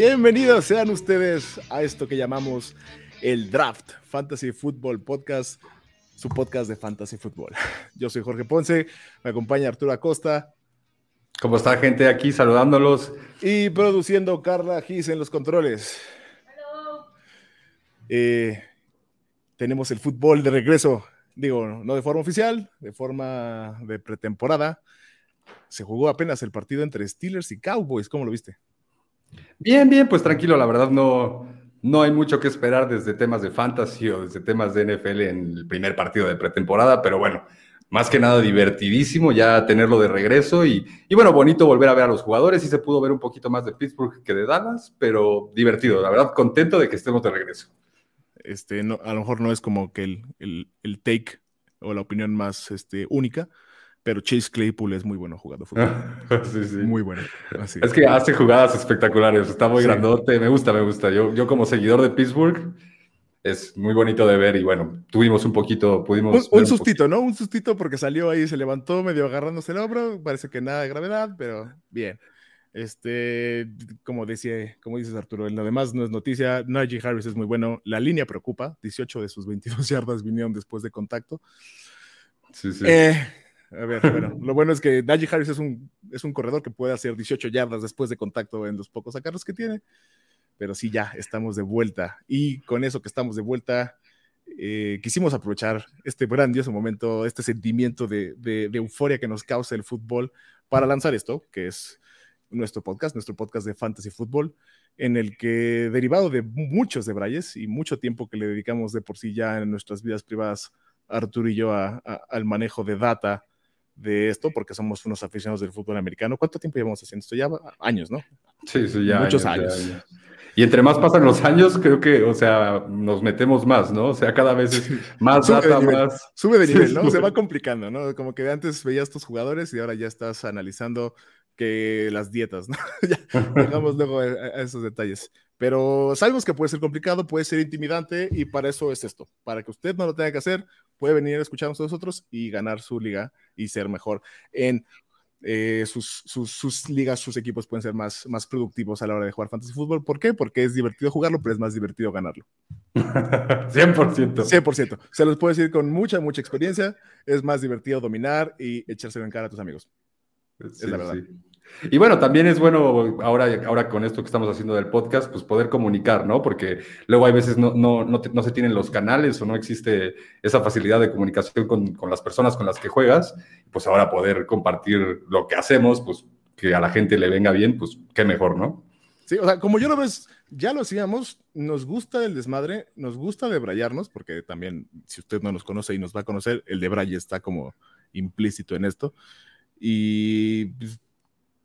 Bienvenidos sean ustedes a esto que llamamos el Draft Fantasy Football Podcast, su podcast de Fantasy Football. Yo soy Jorge Ponce, me acompaña Arturo Acosta. ¿Cómo está gente aquí saludándolos? Y produciendo Carla Gis en los controles. Eh, tenemos el fútbol de regreso, digo, no de forma oficial, de forma de pretemporada. Se jugó apenas el partido entre Steelers y Cowboys, ¿cómo lo viste? Bien, bien, pues tranquilo, la verdad no, no hay mucho que esperar desde temas de fantasy o desde temas de NFL en el primer partido de pretemporada, pero bueno, más que nada divertidísimo ya tenerlo de regreso y, y, bueno, bonito volver a ver a los jugadores y se pudo ver un poquito más de Pittsburgh que de Dallas, pero divertido, la verdad contento de que estemos de regreso. Este, no, a lo mejor no es como que el, el, el take o la opinión más este, única, pero Chase Claypool es muy bueno jugando fútbol. sí, sí. Muy bueno. Así. Es que hace jugadas espectaculares, está muy sí. grandote, me gusta, me gusta. Yo, yo como seguidor de Pittsburgh, es muy bonito de ver y bueno, tuvimos un poquito, pudimos... Un, un sustito, un ¿no? Un sustito porque salió ahí, se levantó medio agarrándose el hombro, parece que nada de gravedad, pero bien. Este, como decía, como dices Arturo, lo demás no es noticia, Najee Harris es muy bueno, la línea preocupa, 18 de sus 22 yardas vinieron después de contacto. Sí, sí. Eh, a ver, bueno, lo bueno es que Najee Harris es un, es un corredor que puede hacer 18 yardas después de contacto en los pocos acarros que tiene, pero sí, ya estamos de vuelta. Y con eso que estamos de vuelta, eh, quisimos aprovechar este grandioso momento, este sentimiento de, de, de, euforia que nos causa el fútbol para lanzar esto, que es nuestro podcast, nuestro podcast de Fantasy Fútbol, en el que, derivado de muchos de Brayes y mucho tiempo que le dedicamos de por sí ya en nuestras vidas privadas, Arturo y yo, a, a, al manejo de data, de esto porque somos unos aficionados del fútbol americano. ¿Cuánto tiempo llevamos haciendo esto? Ya años, ¿no? Sí, sí, ya. Muchos años. años. Ya, ya. Y entre más pasan los años, creo que, o sea, nos metemos más, ¿no? O sea, cada vez es más sube data, de nivel, más. Sube de nivel, ¿no? Se va complicando, ¿no? Como que antes veías tus jugadores y ahora ya estás analizando que las dietas, ¿no? ya dejamos luego a, a esos detalles. Pero sabemos que puede ser complicado, puede ser intimidante y para eso es esto. Para que usted no lo tenga que hacer, puede venir a escucharnos a nosotros y ganar su liga y ser mejor en eh, sus, sus, sus, ligas, sus equipos pueden ser más, más productivos a la hora de jugar fantasy fútbol. ¿Por qué? Porque es divertido jugarlo, pero es más divertido ganarlo. 100%. 100%. Se los puedo decir con mucha, mucha experiencia. Es más divertido dominar y echárselo en cara a tus amigos. Sí, es la verdad. sí. Y bueno, también es bueno ahora, ahora con esto que estamos haciendo del podcast, pues poder comunicar, ¿no? Porque luego hay veces no, no, no, te, no se tienen los canales o no existe esa facilidad de comunicación con, con, las personas con las que juegas. Pues ahora poder compartir lo que hacemos, pues que a la gente le venga bien, pues qué mejor, ¿no? Sí, o sea, como yo lo ves, ya lo hacíamos, nos gusta el desmadre, nos gusta debrayarnos, porque también, si usted no nos conoce y nos va a conocer, el debraye está como implícito en esto. Y pues,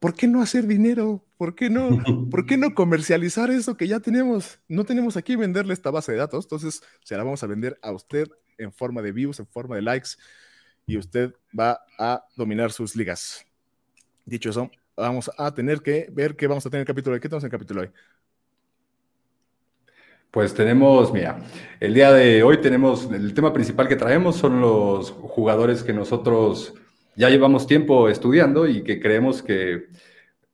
¿por qué no hacer dinero? ¿Por qué no, ¿por qué no comercializar eso que ya tenemos? No tenemos aquí venderle esta base de datos, entonces se la vamos a vender a usted en forma de views, en forma de likes, y usted va a dominar sus ligas. Dicho eso, vamos a tener que ver qué vamos a tener en el capítulo hoy. ¿Qué tenemos en el capítulo hoy? Pues tenemos, mira, el día de hoy tenemos, el tema principal que traemos son los jugadores que nosotros ya llevamos tiempo estudiando y que creemos que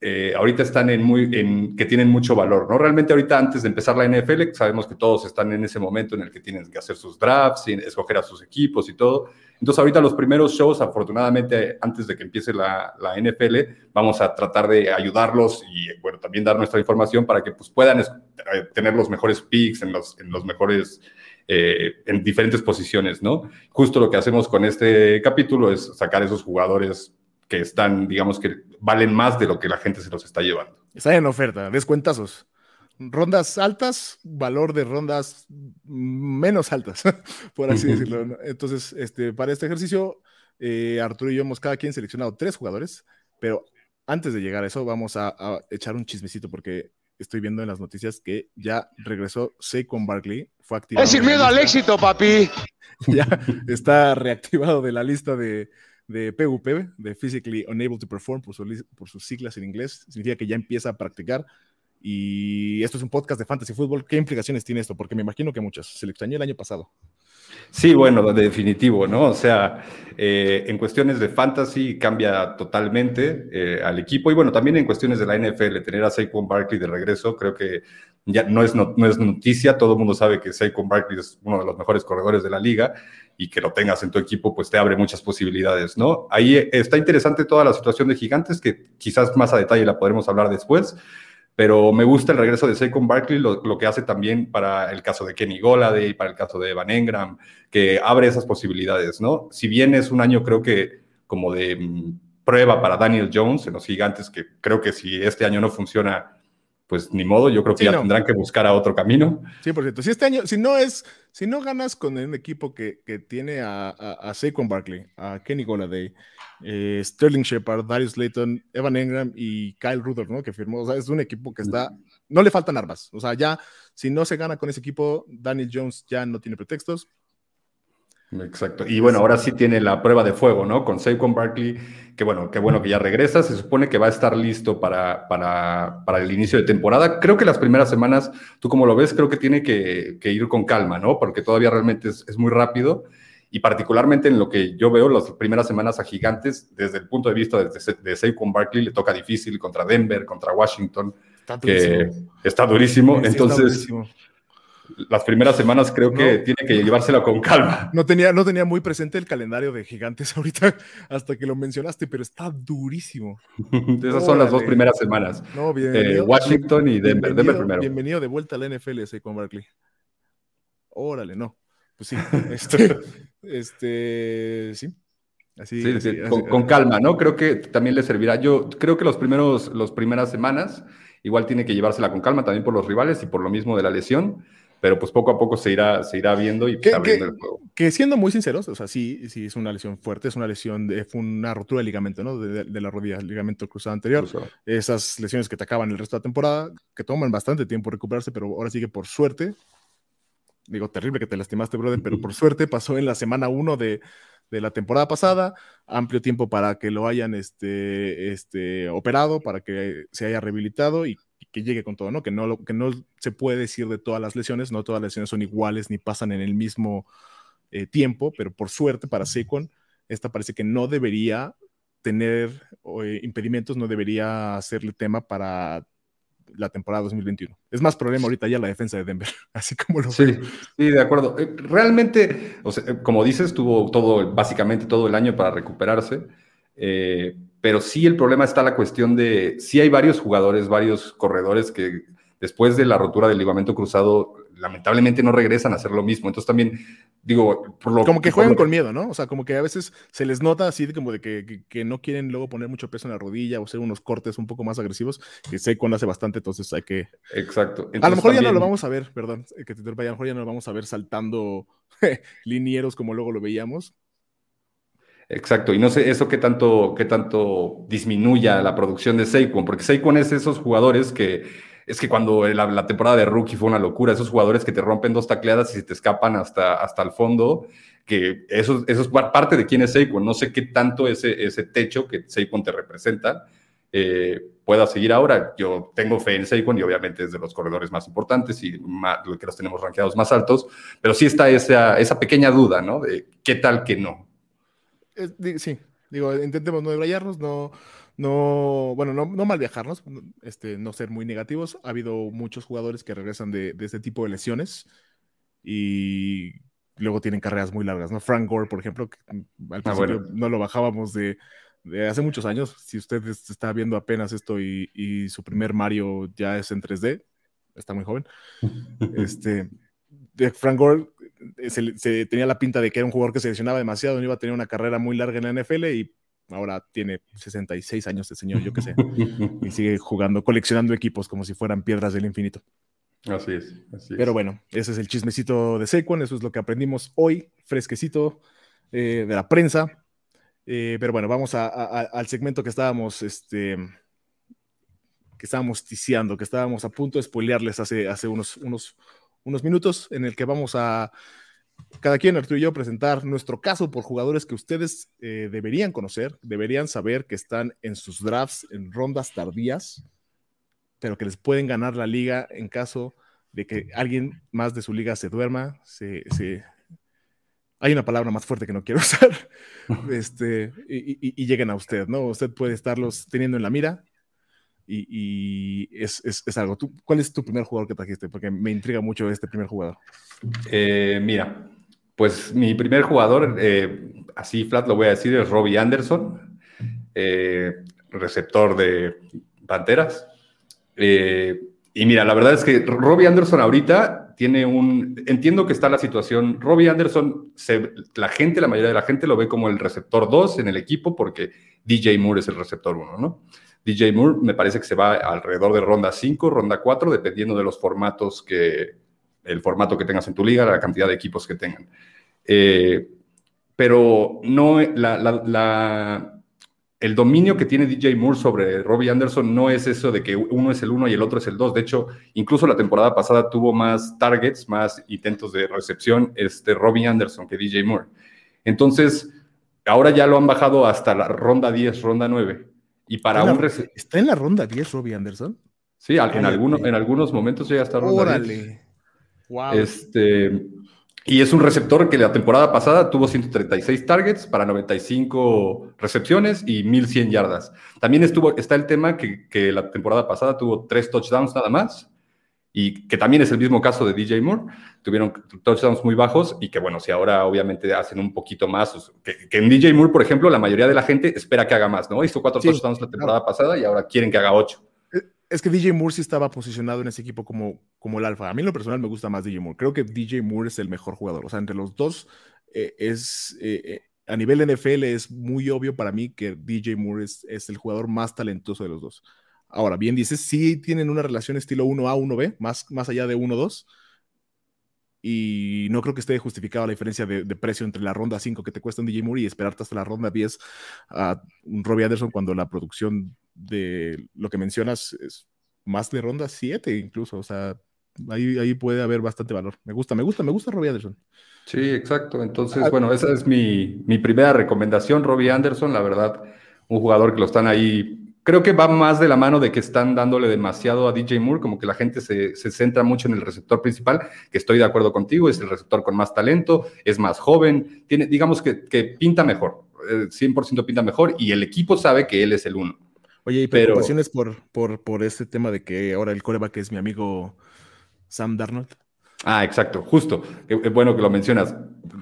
eh, ahorita están en muy, en, que tienen mucho valor, ¿no? Realmente ahorita antes de empezar la NFL, sabemos que todos están en ese momento en el que tienen que hacer sus drafts, y escoger a sus equipos y todo. Entonces ahorita los primeros shows, afortunadamente, antes de que empiece la, la NFL, vamos a tratar de ayudarlos y, bueno, también dar nuestra información para que pues, puedan tener los mejores picks en los, en los mejores eh, en diferentes posiciones, ¿no? Justo lo que hacemos con este capítulo es sacar esos jugadores que están, digamos, que valen más de lo que la gente se los está llevando. Están en oferta, descuentazos. Rondas altas, valor de rondas menos altas, por así decirlo. Entonces, este, para este ejercicio, eh, Arturo y yo hemos cada quien seleccionado tres jugadores, pero antes de llegar a eso, vamos a, a echar un chismecito porque estoy viendo en las noticias que ya regresó Saquon Barkley, fue activado. Es sin miedo al éxito, papi. ya está reactivado de la lista de, de PUP, de Physically Unable to Perform, por, su, por, sus siglas en inglés. Significa que ya empieza a practicar. Y esto es un podcast de Fantasy Football. ¿Qué implicaciones tiene esto? Porque me imagino que muchas. Se le extrañó el año pasado. Sí, bueno, definitivo, ¿no? O sea, eh, en cuestiones de fantasy cambia totalmente eh, al equipo y bueno, también en cuestiones de la NFL, tener a Saquon Barkley de regreso, creo que ya no es, no, es noticia, todo el mundo sabe que Saquon Barkley es uno de los mejores corredores de la liga y que lo tengas en tu equipo, pues te abre muchas posibilidades, ¿no? Ahí está interesante toda la situación de Gigantes, que quizás más a detalle la podremos hablar después, pero me gusta el regreso de Saquon Barkley, lo, que hace también para el caso de Kenny y para el caso de Evan Engram, que abre esas posibilidades, ¿no? Si bien es un año, creo que como de mm, prueba para Daniel Jones en los gigantes, que creo que si este año no funciona, pues ni modo, yo creo que ya tendrán que buscar a otro camino. Sí, por cierto, si este año, si no es, si no ganas con un equipo que, que tiene a, a, a Saquon Barkley, a Kenny Goladay, eh, Sterling Shepard, Darius Layton, Evan Engram y Kyle Rudolph, ¿no? Que firmó. O sea, es un equipo que está. No le faltan armas. O sea, ya, si no se gana con ese equipo, Daniel Jones ya no tiene pretextos. Exacto. Y bueno, ahora sí tiene la prueba de fuego, ¿no? Con Saquon Barkley, que bueno, qué bueno que ya regresa. Se supone que va a estar listo para, para, para, el inicio de temporada. Creo que las primeras semanas, tú como lo ves, creo que tiene que, ir con calma, ¿no? Porque todavía realmente es, es muy rápido y particularmente en lo que yo veo las primeras semanas a Gigantes, desde el punto de vista de, de Saquon Barkley, le toca difícil contra Denver, contra Washington, está que está durísimo. Entonces, las primeras semanas creo que tiene que llevársela con calma. No tenía, no tenía muy presente el calendario de Gigantes ahorita, hasta que lo mencionaste, pero está durísimo. Esas son las dos primeras semanas. No, eh, Washington y Denver. Denver primero. Bienvenido de vuelta a la NFL, Saquon Barkley. Órale, no. Pues sí, este, este, sí. Así, con, calma, ¿no? Creo que también le servirá. Yo creo que los primeros, los primeras semanas igual tiene que llevársela con calma también por los rivales y por lo mismo de la lesión, pero pues poco a poco se irá, se irá viendo y que, abriendo el juego. Que siendo muy sinceros, o sea, sí, sí es una lesión fuerte, es una lesión, de, fue una rotura de ligamento, ¿no? De, la rodilla, ligamento cruzado anterior. Esas lesiones que te acaban el resto de la temporada, que toman bastante tiempo recuperarse, pero ahora sí que por suerte digo, terrible que te lastimaste, brother, pero por suerte pasó en la semana 1 de, la temporada pasada, amplio tiempo para que lo hayan este, este, operado, para que se haya rehabilitado y, que llegue con todo, ¿no? Que, ¿no? que no se puede decir de todas las lesiones, no todas las lesiones son iguales ni pasan en el mismo eh, tiempo, pero por suerte para Secon, esta parece que no debería tener eh, impedimentos, no debería hacerle tema para la temporada 2021. Es más problema ahorita ya la defensa de Denver, así como lo Sí, sí, de acuerdo. Eh, realmente, o sea, eh, como dices, tuvo todo, básicamente todo el año para recuperarse, eh, pero sí el problema está la cuestión de, sí hay varios jugadores, varios corredores que después de la rotura del ligamento cruzado, lamentablemente no regresan a hacer lo mismo. Entonces también, digo, por lo Como que juegan con miedo, ¿no? O sea, como que a veces se les nota así de como de que, que, no quieren luego poner mucho peso en la rodilla o hacer unos cortes un poco más agresivos, que sé cuando hace bastante, entonces hay que... Exacto. a lo mejor ya no lo vamos a ver, perdón, que te a lo mejor ya no lo vamos a ver saltando linieros como luego lo veíamos, Exacto, y no sé eso qué tanto, qué tanto disminuya la producción de Saquon, porque Saquon es esos jugadores que es que cuando la, temporada de rookie fue una locura, esos jugadores que te rompen dos tacleadas y se te escapan hasta, hasta el fondo, que eso, eso es parte de quién es Saquon. No sé qué tanto ese, ese techo que Saquon te representa eh, pueda seguir ahora. Yo tengo fe en Saquon y obviamente es de los corredores más importantes y más, que los tenemos rankeados más altos, pero sí está esa, esa pequeña duda, ¿no? De qué tal que no. Sí, digo, intentemos no debrayarnos, no no, bueno, no, no mal viajarnos, este, no ser muy negativos. Ha habido muchos jugadores que regresan de, de este tipo de lesiones y luego tienen carreras muy largas, ¿no? Frank Gore, por ejemplo, que al ah, principio no lo bajábamos de, de, hace muchos años. Si usted está viendo apenas esto y, y, su primer Mario ya es en 3D, está muy joven. este, Frank Gore eh, se, se, tenía la pinta de que era un jugador que se lesionaba demasiado, no iba a tener una carrera muy larga en la NFL y ahora tiene 66 años de señor, yo qué sé, y sigue jugando, coleccionando equipos como si fueran piedras del infinito. Así es, Pero bueno, ese es el chismecito de Sequon, eso es lo que aprendimos hoy, fresquecito eh, de la prensa. Eh, pero bueno, vamos al segmento que estábamos, este, que estábamos ticiando, que estábamos a punto de spoilearles hace, hace unos, unos, unos minutos, en el que vamos a cada quien, Arturo y yo, presentar nuestro caso por jugadores que ustedes eh, deberían conocer, deberían saber que están en sus drafts en rondas tardías, pero que les pueden ganar la liga en caso de que alguien más de su liga se duerma, se, hay una palabra más fuerte que no quiero usar, este, y, lleguen a usted, ¿no? Usted puede estarlos teniendo en la mira y, es, algo. ¿Cuál es tu primer jugador que trajiste? Porque me intriga mucho este primer jugador. Eh, mira, pues mi primer jugador, eh, así flat lo voy a decir, es Robbie Anderson, eh, receptor de Panteras. y mira, la verdad es que Robbie Anderson ahorita tiene un... Entiendo que está la situación. Robbie Anderson, la gente, la mayoría de la gente lo ve como el receptor 2 en el equipo porque DJ Moore es el receptor 1, ¿no? DJ Moore me parece que se va alrededor de ronda 5, ronda 4, dependiendo de los formatos que... el formato que tengas en tu liga, la cantidad de equipos que tengan. Eh, pero no, la el dominio que tiene DJ Moore sobre Robbie Anderson no es eso de que uno es el uno y el otro es el dos. De hecho, incluso la temporada pasada tuvo más targets, más intentos de recepción este Robbie Anderson que DJ Moore. Entonces, ahora ya lo han bajado hasta la ronda 10, ronda 9. Y para ¿Está un ¿Está en la ronda 10 Robbie Anderson? Sí, en, algunos, en algunos momentos llega hasta ronda Órale. Wow. Este, y es un receptor que la temporada pasada tuvo 136 targets para 95 recepciones y 1100 yardas. También estuvo, está el tema que, que la temporada pasada tuvo tres touchdowns nada más y que también es el mismo caso de DJ Moore. Tuvieron touchdowns muy bajos y que, bueno, si ahora obviamente hacen un poquito más, pues, que, en DJ Moore, por ejemplo, la mayoría de la gente espera que haga más, ¿no? Hizo cuatro touchdowns la temporada pasada y ahora quieren que haga ocho. Es que DJ Moore sí estaba posicionado en ese equipo como, como el alfa. A mí en lo personal me gusta más DJ Moore. Creo que DJ Moore es el mejor jugador. O sea, entre los dos eh, es... Eh, eh, a nivel NFL es muy obvio para mí que DJ Moore es, es, el jugador más talentoso de los dos. Ahora, bien dices, sí tienen una relación estilo 1A, 1B, más, más allá de 1-2. Y no creo que esté justificada la diferencia de, precio entre la ronda 5 que te cuesta un DJ Moore y esperarte hasta la ronda 10 a un Robbie Anderson cuando la producción de lo que mencionas es más de ronda 7 incluso, o sea, ahí, ahí puede haber bastante valor. Me gusta, me gusta, me gusta Robbie Anderson. Sí, exacto. Entonces, ah, bueno, esa es mi, mi primera recomendación, Robbie Anderson, la verdad, un jugador que lo están ahí creo que va más de la mano de que están dándole demasiado a DJ Moore, como que la gente se, se, centra mucho en el receptor principal, que estoy de acuerdo contigo, es el receptor con más talento, es más joven, tiene, digamos que, que pinta mejor, 100% eh, pinta mejor, y el equipo sabe que él es el uno. Oye, y preocupaciones por, por, por este tema de que ahora el coreback es mi amigo Sam Darnold. Ah, exacto, justo. Es bueno que lo mencionas.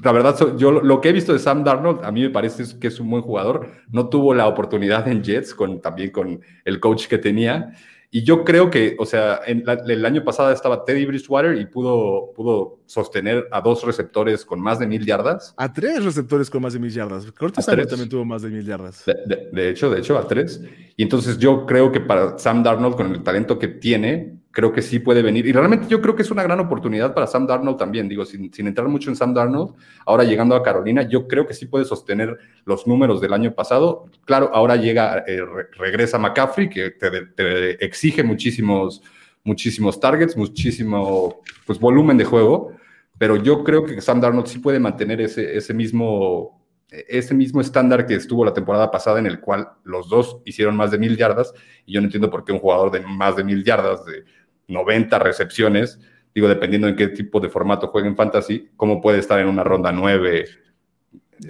La verdad, yo lo que he visto de Sam Darnold, a mí me parece que es un buen jugador. No tuvo la oportunidad en Jets, con, también con el coach que tenía. Y yo creo que, o sea, en el año pasado estaba Teddy Bridgewater y pudo, pudo sostener a dos receptores con más de mil yardas. A tres receptores con más de mil yardas. Curtis también tuvo más de mil yardas. de, hecho, de hecho, a tres. Y entonces yo creo que para Sam Darnold, con el talento que tiene, creo que sí puede venir. Y realmente yo creo que es una gran oportunidad para Sam Darnold también. Digo, sin, entrar mucho en Sam Darnold, ahora llegando a Carolina, yo creo que sí puede sostener los números del año pasado. Claro, ahora llega, eh, regresa McCaffrey, que te, exige muchísimos, muchísimos targets, muchísimo pues, volumen de juego. Pero yo creo que Sam Darnold sí puede mantener ese, ese mismo ese mismo estándar que estuvo la temporada pasada en el cual los dos hicieron más de mil yardas y yo no entiendo por qué un jugador de más de mil yardas, de 90 recepciones, digo, dependiendo en qué tipo de formato juegue en fantasy, cómo puede estar en una ronda 9.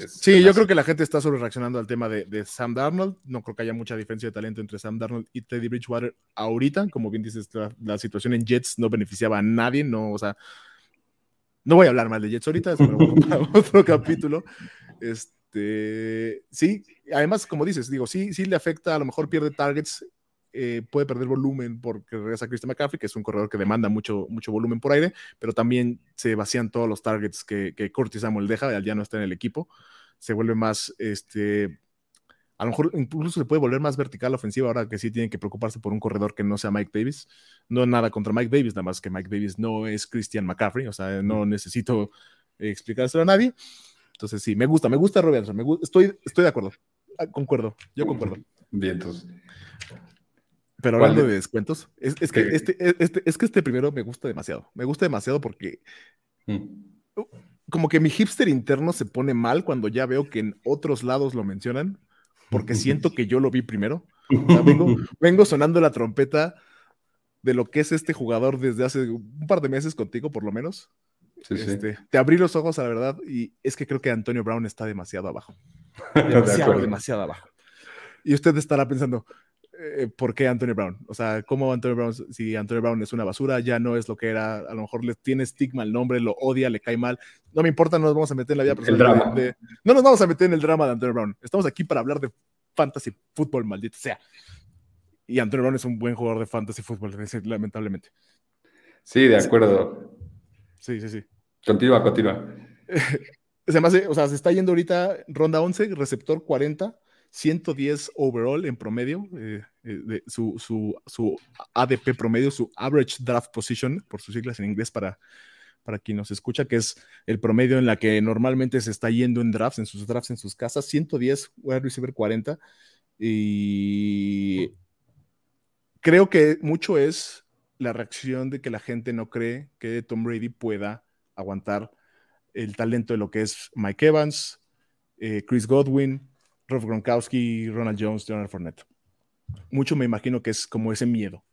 Sí, yo creo que la gente está sobre reaccionando al tema de, Sam Darnold. No creo que haya mucha diferencia de talento entre Sam Darnold y Teddy Bridgewater ahorita. Como bien dices, la, situación en Jets no beneficiaba a nadie. No, o sea, no voy a hablar mal de Jets ahorita, es para otro capítulo. Este, sí, además, como dices, digo, sí, sí le afecta, a lo mejor pierde targets eh, puede perder volumen porque regresa Christian McCaffrey, que es un corredor que demanda mucho, mucho volumen por aire, pero también se vacían todos los targets que, que Curtis Samuel deja, ya no está en el equipo, se vuelve más, este, a lo mejor incluso se puede volver más vertical ofensiva ahora que sí tienen que preocuparse por un corredor que no sea Mike Davis. No nada contra Mike Davis, nada más que Mike Davis no es Christian McCaffrey, o sea, no necesito explicárselo a nadie. Entonces sí, me gusta, me gusta Robertson, me estoy, estoy de acuerdo, ah, concuerdo, yo concuerdo. Bien, entonces. Pero hablando de, descuentos, es, que este, este, es que este primero me gusta demasiado. Me gusta demasiado porque mm. como que mi hipster interno se pone mal cuando ya veo que en otros lados lo mencionan, porque siento que yo lo vi primero. vengo, sonando la trompeta de lo que es este jugador desde hace un par de meses contigo, por lo menos. Este, te abrí los ojos a la verdad y es que creo que Antonio Brown está demasiado abajo. Demasiado, demasiado abajo. Y usted estará pensando, eh, ¿por qué Antonio Brown? O sea, ¿cómo Antonio Brown, si Antonio Brown es una basura, ya no es lo que era, a lo mejor le tiene estigma el nombre, lo odia, le cae mal. No me importa, no nos vamos a meter en la vida personal. no nos vamos a meter en el drama de Antonio Brown. Estamos aquí para hablar de fantasy fútbol, maldito sea. Y Antonio Brown es un buen jugador de fantasy fútbol, lamentablemente. Sí, de acuerdo. Sí, sí, sí. Continúa, continúa. se me hace, o sea, se está yendo ahorita ronda 11, receptor 40 110 overall en promedio, eh, eh, de su, su, ADP promedio, su average draft position, por sus siglas en inglés para, para quien nos escucha, que es el promedio en la que normalmente se está yendo en drafts, en sus drafts, en sus casas, 110, wide receiver 40. Y creo que mucho es la reacción de que la gente no cree que Tom Brady pueda aguantar el talento de lo que es Mike Evans, eh, Chris Godwin, Rolf Gronkowski, Ronald Jones, Leonard Fournette. Mucho me imagino que es como ese miedo.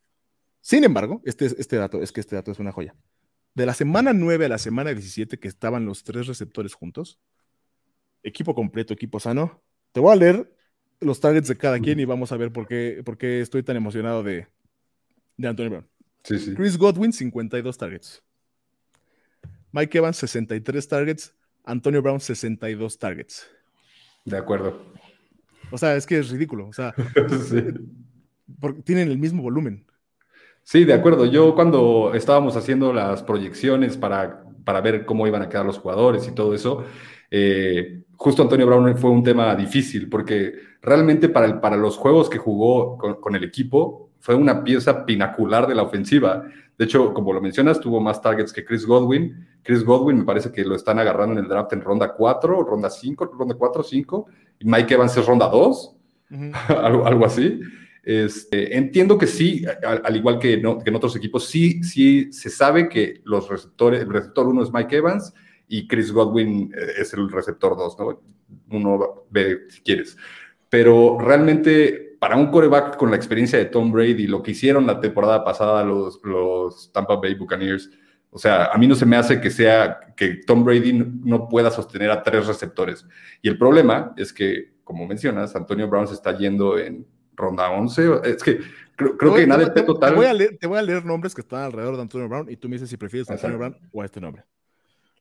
Sin embargo, este, este dato es que este dato es una joya. De la semana 9 a la semana 17 que estaban los tres receptores juntos, equipo completo, equipo sano, te voy a leer los targets de cada quien y vamos a ver por qué, por qué estoy tan emocionado de, de Antonio Brown. Chris Godwin, 52 targets. Mike Evans, 63 targets. Antonio Brown, 62 targets. De acuerdo. O sea, es que es ridículo. O sea, porque tienen el mismo volumen. Sí, de acuerdo. Yo cuando estábamos haciendo las proyecciones para, para ver cómo iban a quedar los jugadores y todo eso, eh, justo Antonio Brown fue un tema difícil porque realmente para, el, para los juegos que jugó con, el equipo fue una pieza pinacular de la ofensiva. De hecho, como lo mencionas, tuvo más targets que Chris Godwin. Chris Godwin me parece que lo están agarrando en el draft en ronda 4, ronda 5, ronda 4, 5. Mike Evans es ronda 2, algo, algo, así. Este, entiendo que sí, al, igual que, no, que, en otros equipos, sí, sí se sabe que los receptores, el receptor 1 es Mike Evans y Chris Godwin eh, es el receptor 2, ¿no? Uno ve si quieres. Pero realmente para un coreback con la experiencia de Tom Brady, lo que hicieron la temporada pasada los, los Tampa Bay Buccaneers, o sea, a mí no se me hace que sea que Tom Brady no pueda sostener a tres receptores. Y el problema es que, como mencionas, Antonio Brown se está yendo en ronda 11. Es que creo, que nada de total. Te voy, a leer, te voy, a leer, nombres que están alrededor de Antonio Brown y tú me dices si prefieres a Antonio Brown o a este nombre.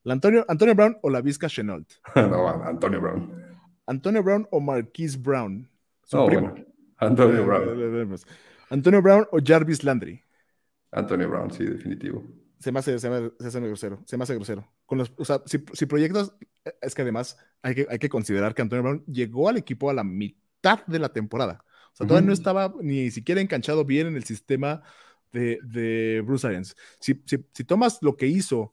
Antonio, Antonio Brown o la Vizca Chenault. no, Antonio Brown. Antonio Brown o Marquise Brown. Su primo. Antonio Brown. Antonio Brown o Jarvis Landry. Antonio Brown, sí, definitivo se me hace, se me, hace grosero, se me hace grosero. Con los, o sea, si, si, proyectas, es que además hay que, hay que considerar que Antonio Brown llegó al equipo a la mitad de la temporada. O sea, todavía no estaba ni siquiera enganchado bien en el sistema de, de Bruce Arians. Si, si, si, tomas lo que hizo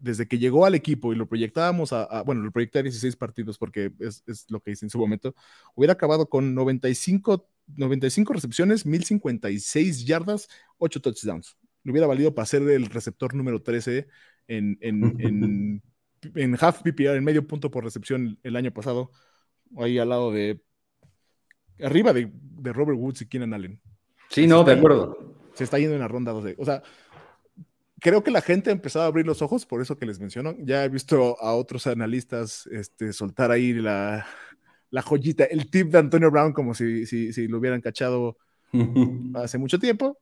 desde que llegó al equipo y lo proyectábamos a, bueno, lo proyecté a 16 partidos porque es, es, lo que hice en su momento, hubiera acabado con 95, 95 recepciones, 1056 yardas, 8 touchdowns le hubiera valido para ser el receptor número 13 en, en, en, half PPR, en medio punto por recepción el año pasado, ahí al lado de, arriba de, Robert Woods y Keenan Allen. Sí, no, de acuerdo. Se está yendo en la ronda 12. O sea, creo que la gente ha empezado a abrir los ojos, por eso que les menciono. Ya he visto a otros analistas este, soltar ahí la, la joyita, el tip de Antonio Brown, como si, si, si lo hubieran cachado hace mucho tiempo.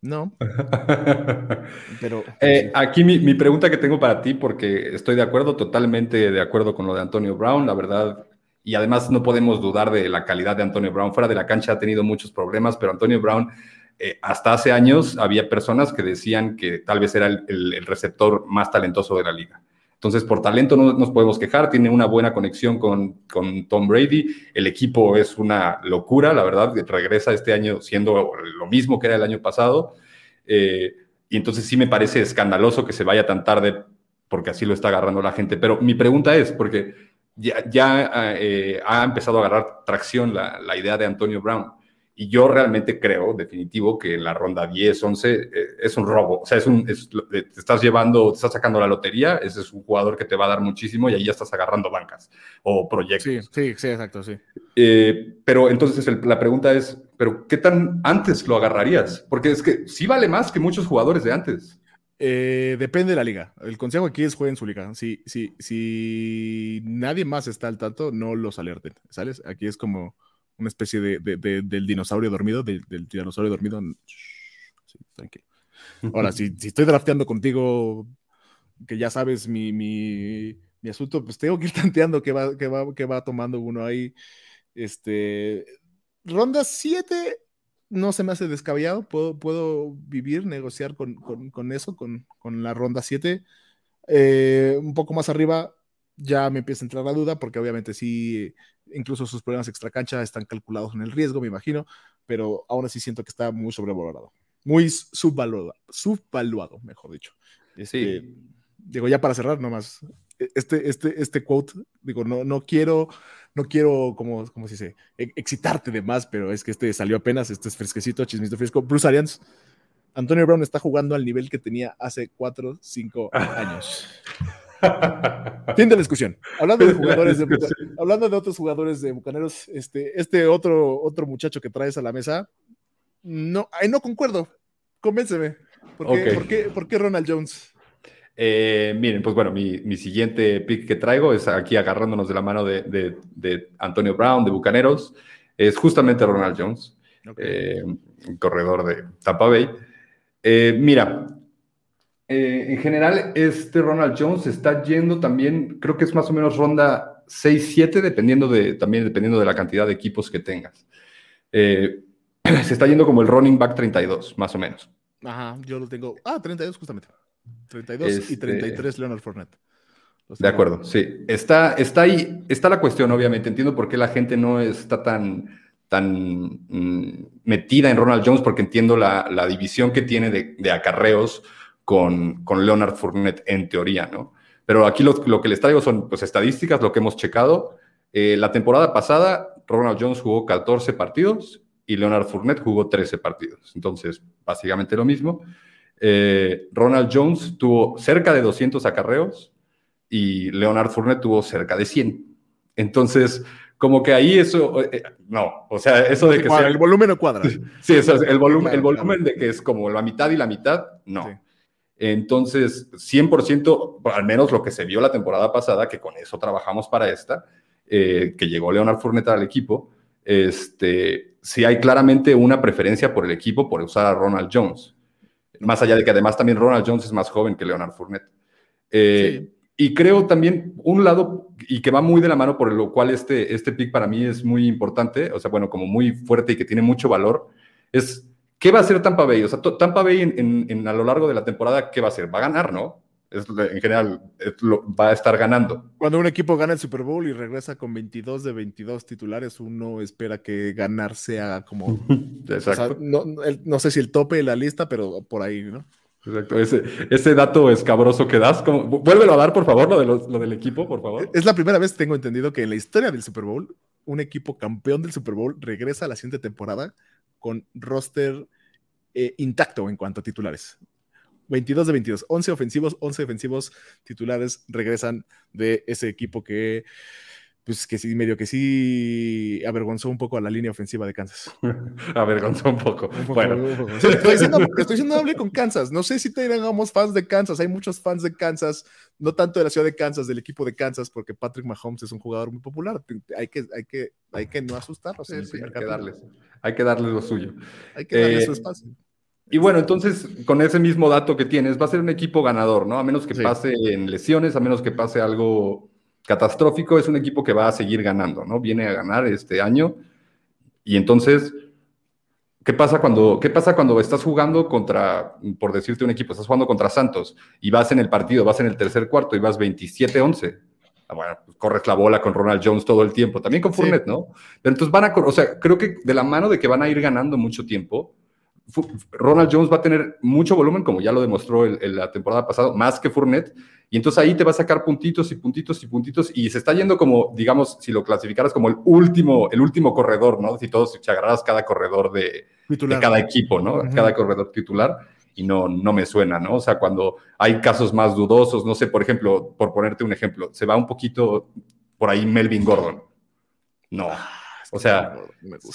No. Pero. Eh, aquí mi, pregunta que tengo para ti, porque estoy de acuerdo, totalmente de acuerdo con lo de Antonio Brown, la verdad. Y además no podemos dudar de la calidad de Antonio Brown. Fuera de la cancha ha tenido muchos problemas, pero Antonio Brown, eh, hasta hace años había personas que decían que tal vez era el receptor más talentoso de la liga. Entonces, por talento no nos podemos quejar, tiene una buena conexión con, con, Tom Brady, el equipo es una locura, la verdad, regresa este año siendo lo mismo que era el año pasado, eh, y entonces sí me parece escandaloso que se vaya tan tarde, porque así lo está agarrando la gente. Pero mi pregunta es, porque ya, ya eh, ha empezado a agarrar tracción la, la idea de Antonio Brown, y yo realmente creo, definitivo, que en la ronda 10, 11 eh, es un robo. O sea, es un, te estás llevando, te estás sacando la lotería, ese es un jugador que te va a dar muchísimo y ahí ya estás agarrando bancas o proyectos. Sí, sí, sí, exacto, sí. Eh, pero entonces la pregunta es, ¿pero qué tan antes lo agarrarías? Porque es que sí vale más que muchos jugadores de antes. Eh, depende de la liga. El consejo aquí es jueguen su liga. Si, si, si nadie más está al tanto, no los alerten. ¿Sales? Aquí es como una especie de, del dinosaurio dormido, del dinosaurio dormido. Sí, tranquilo. Ahora, si, si, estoy drafteando contigo, que ya sabes mi, mi, mi, asunto, pues tengo que ir tanteando que va, que va, que va tomando uno ahí. Este, ronda 7 no se me hace descabellado, puedo, puedo vivir, negociar con, con, eso, con, con, la ronda 7. Eh, un poco más arriba ya me empieza a entrar la duda, porque obviamente sí, incluso sus problemas extracancha están calculados en el riesgo, me imagino, pero aún así siento que está muy sobrevalorado, muy subvaluado, subvaluado mejor dicho. Este, sí. Digo, ya para cerrar nomás, e, este, este, este quote, digo, no, no quiero no quiero, como, como se dice, e, excitarte de más, pero es que este salió apenas, este es fresquecito, chismito fresco. Bruce Arians, Antonio Brown está jugando al nivel que tenía hace 4, 5 años. Fin de discusión. Hablando de jugadores de, hablando de otros jugadores de Bucaneros, este, este otro, otro muchacho que traes a la mesa, no, ahí no concuerdo. Convénceme. ¿Por qué, ¿por qué Ronald Jones? Eh, miren, pues bueno, mi, siguiente pick que traigo es aquí agarrándonos de la mano de, Antonio Brown, de Bucaneros, es justamente Ronald Jones, eh, corredor de Tampa Bay. Eh, mira, en general, este Ronald Jones está yendo también, creo que es más o menos ronda 6-7, dependiendo de, también dependiendo de la cantidad de equipos que tengas. se está yendo como el running back 32, más o menos. Ajá, yo lo tengo. Ah, 32 justamente. 32 y 33 este, Leonard Fournette. De acuerdo, sí. Está, está ahí, está la cuestión, obviamente. Entiendo por qué la gente no está tan, tan mm, metida en Ronald Jones, porque entiendo la, división que tiene de, acarreos con, con, Leonard Fournette en teoría, ¿no? Pero aquí lo, que les traigo son pues, estadísticas, lo que hemos checado. Eh, la temporada pasada, Ronald Jones jugó 14 partidos y Leonard Fournette jugó 13 partidos. Entonces, básicamente lo mismo. Eh, Ronald Jones tuvo cerca de 200 acarreos y Leonard Fournette tuvo cerca de 100. Entonces, como que ahí eso, eh, no, o sea, eso de que sea, el volumen no cuadra. Sí, eso es, el volumen, el volumen de que es como la mitad y la mitad, no. Entonces, 100%, al menos lo que se vio la temporada pasada, que con eso trabajamos para esta, eh, que llegó Leonard Fournette al equipo, este, sí hay claramente una preferencia por el equipo por usar a Ronald Jones. Más allá de que además también Ronald Jones es más joven que Leonard Fournette. Eh, y creo también un lado, y que va muy de la mano, por lo cual este, este pick para mí es muy importante, o sea, bueno, como muy fuerte y que tiene mucho valor, es ¿qué va a hacer Tampa Bay? O sea, Tampa Bay en, a lo largo de la temporada, ¿qué va a hacer? Va a ganar, ¿no? en general va a estar ganando. Cuando un equipo gana el Super Bowl y regresa con 22 de 22 titulares, uno espera que ganar sea como... Exacto. no, sé si el tope de la lista, pero por ahí, ¿no? Exacto, ese, ese dato escabroso que das, como, vuélvelo a dar, por favor, lo, de lo del equipo, por favor. Es la primera vez que tengo entendido que en la historia del Super Bowl, un equipo campeón del Super Bowl regresa a la siguiente temporada con roster eh, intacto en cuanto a titulares. 22 de 22, 11 ofensivos, 11 defensivos titulares regresan de ese equipo que, pues que sí, medio que sí avergonzó un poco a la línea ofensiva de Kansas. avergonzó un poco. bueno. estoy, diciendo, estoy diciendo hable con Kansas. No sé si tengamos fans de Kansas. Hay muchos fans de Kansas, no tanto de la ciudad de Kansas, del equipo de Kansas, porque Patrick Mahomes es un jugador muy popular. Hay que, hay que, hay que no asustarlos. hay, que darles, hay que darles lo suyo. Hay que darles su eh, espacio. Y bueno, entonces, con ese mismo dato que tienes, va a ser un equipo ganador, ¿no? A menos que pase en lesiones, a menos que pase algo catastrófico, es un equipo que va a seguir ganando, ¿no? Viene a ganar este año. Y entonces, ¿qué pasa cuando, qué pasa cuando estás jugando contra, por decirte un equipo, estás jugando contra Santos y vas en el partido, vas en el tercer cuarto y vas 27-11? Ah, bueno, pues corres la bola con Ronald Jones todo el tiempo, también con Fournette, ¿no? Pero entonces van a, o sea, creo que de la mano de que van a ir ganando mucho tiempo, Ronald Jones va a tener mucho volumen, como ya lo demostró en la temporada pasada, más que Fournette, y entonces ahí te va a sacar puntitos y puntitos y puntitos, y se está yendo como, digamos, si lo clasificaras como el último, el último corredor, ¿no? Si todos, si agarras cada corredor de, cada equipo, ¿no? Cada corredor titular, y no, no me suena, ¿no? O sea, cuando hay casos más dudosos, no sé, por ejemplo, por ponerte un ejemplo, se va un poquito por ahí Melvin Gordon. No. Ah. O sea,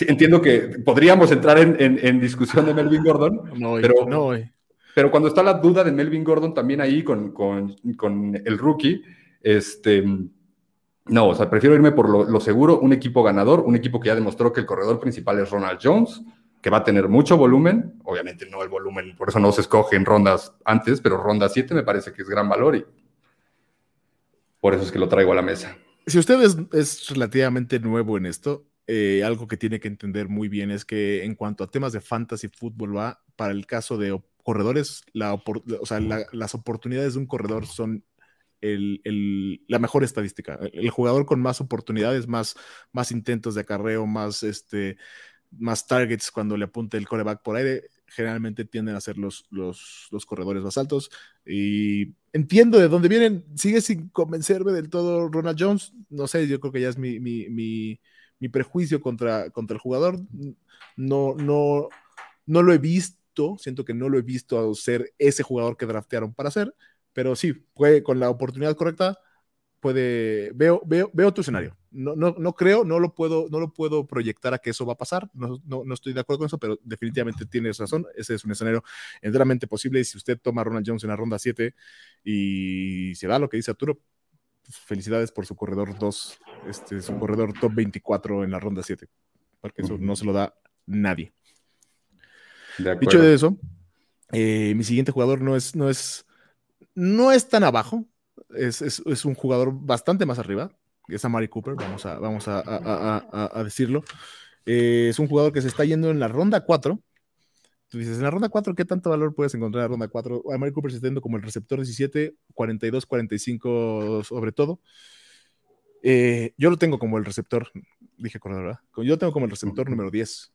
entiendo que podríamos entrar en, discusión de Melvin Gordon, no, pero no, Pero cuando está la duda de Melvin Gordon también ahí con, con, con el rookie, este, no, o sea, prefiero irme por lo, seguro, un equipo ganador, un equipo que ya demostró que el corredor principal es Ronald Jones, que va a tener mucho volumen, obviamente no el volumen, por eso no se escoge en rondas antes, pero ronda 7 me parece que es gran valor y por eso es que lo traigo a la mesa. Si usted es, relativamente nuevo en esto, eh, algo que tiene que entender muy bien es que en cuanto a temas de fantasy fútbol va, para el caso de corredores, la, o sea, las oportunidades de un corredor son la mejor estadística. El jugador con más oportunidades, más, más intentos de acarreo, más, este, más targets cuando le apunte el coreback por aire, generalmente tienden a ser los, los, los, corredores más altos. Y entiendo de dónde vienen. Sigue sin convencerme del todo Ronald Jones. No sé, yo creo que ya es mi, mi, mi, mi prejuicio contra, contra el jugador. No, no, no lo he visto. Siento que no lo he visto ser ese jugador que draftearon para ser pero sí, puede, con la oportunidad correcta, puede, veo, veo, veo tu escenario. No, no, no creo, no lo, puedo, no lo puedo proyectar a que eso va a pasar, no, no, no, estoy de acuerdo con eso, pero definitivamente tienes razón, ese es un escenario enteramente posible y si usted toma a Ronald Jones en la ronda 7 y se da lo que dice Arturo, pues, felicidades por su corredor 2, este, su corredor top 24 en la ronda 7, porque eso no se lo da nadie. Dicho de eso, eh, mi siguiente jugador no es, no es no es tan abajo, es, un jugador bastante más arriba, es Amari Cooper, vamos a, vamos a, decirlo. Eh, es un jugador que se está yendo en la ronda 4. Tú dices, en la ronda 4, ¿qué tanto valor puedes encontrar en la ronda 4? Amari Cooper se está yendo como el receptor 17, 42, 45 sobre todo. Eh, yo lo tengo como el receptor, dije corredor, ¿verdad? Yo lo tengo como el receptor número 10.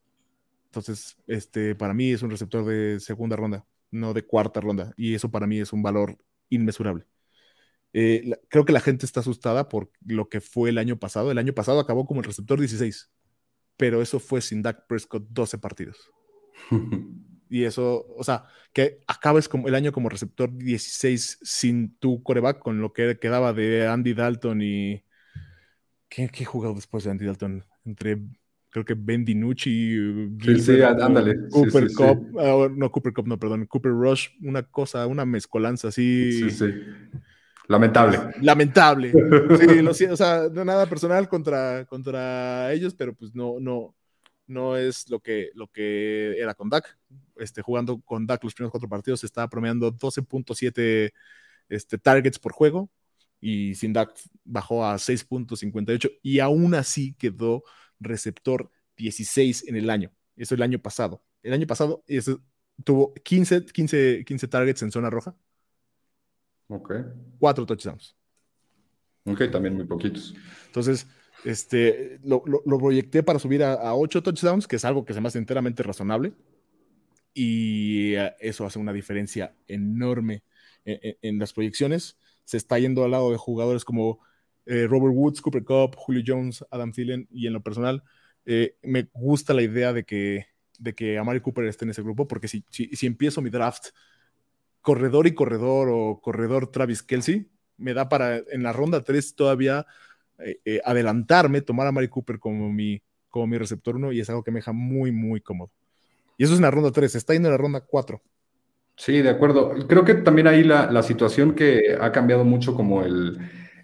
Entonces, este, para mí es un receptor de segunda ronda, no de cuarta ronda. Y eso para mí es un valor inmesurable. Eh, creo que la gente está asustada por lo que fue el año pasado. El año pasado acabó como el receptor 16, pero eso fue sin Dak Prescott 12 partidos. y eso, o sea, que acabes como el año como receptor 16 sin tu coreback, con lo que quedaba de Andy Dalton y. ¿Qué, qué jugado después de Andy Dalton? Entre creo que Ben DiNucci, sí, sí, ándale. Cooper Cup, ah, no Cooper Cup, no, perdón, Cooper Rush, una cosa, una mezcolanza así. Sí, sí. Lamentable. Lamentable. Sí, lo siento, o sea, no nada personal contra, contra ellos, pero pues no, no, no es lo que, lo que era con Dak. Este, jugando con Dak los primeros cuatro partidos, estaba promediando 12.7 este, targets por juego y sin Dak bajó a 6.58 y aún así quedó receptor 16 en el año. Eso el año pasado. El año pasado tuvo 15, 15, 15 targets en zona roja. Ok. Cuatro touchdowns. Ok, también muy poquitos. Entonces, este, lo, proyecté para subir a, 8 touchdowns, que es algo que se me hace enteramente razonable. Y eh, eso hace una diferencia enorme en, las proyecciones. Se está yendo al lado de jugadores como eh, Robert Woods, Cooper Cup, Julio Jones, Adam Thielen, y en lo personal, eh, me gusta la idea de que, de que Amari Cooper esté en ese grupo, porque si, si, empiezo mi draft corredor y corredor o corredor Travis Kelsey, me da para en la ronda 3 todavía eh, adelantarme, tomar a Amari Cooper como mi, como mi receptor 1 y es algo que me deja muy, muy cómodo. Y eso es en la ronda 3, está yendo en la ronda 4. Sí, de acuerdo. Creo que también ahí la, la situación que ha cambiado mucho como el,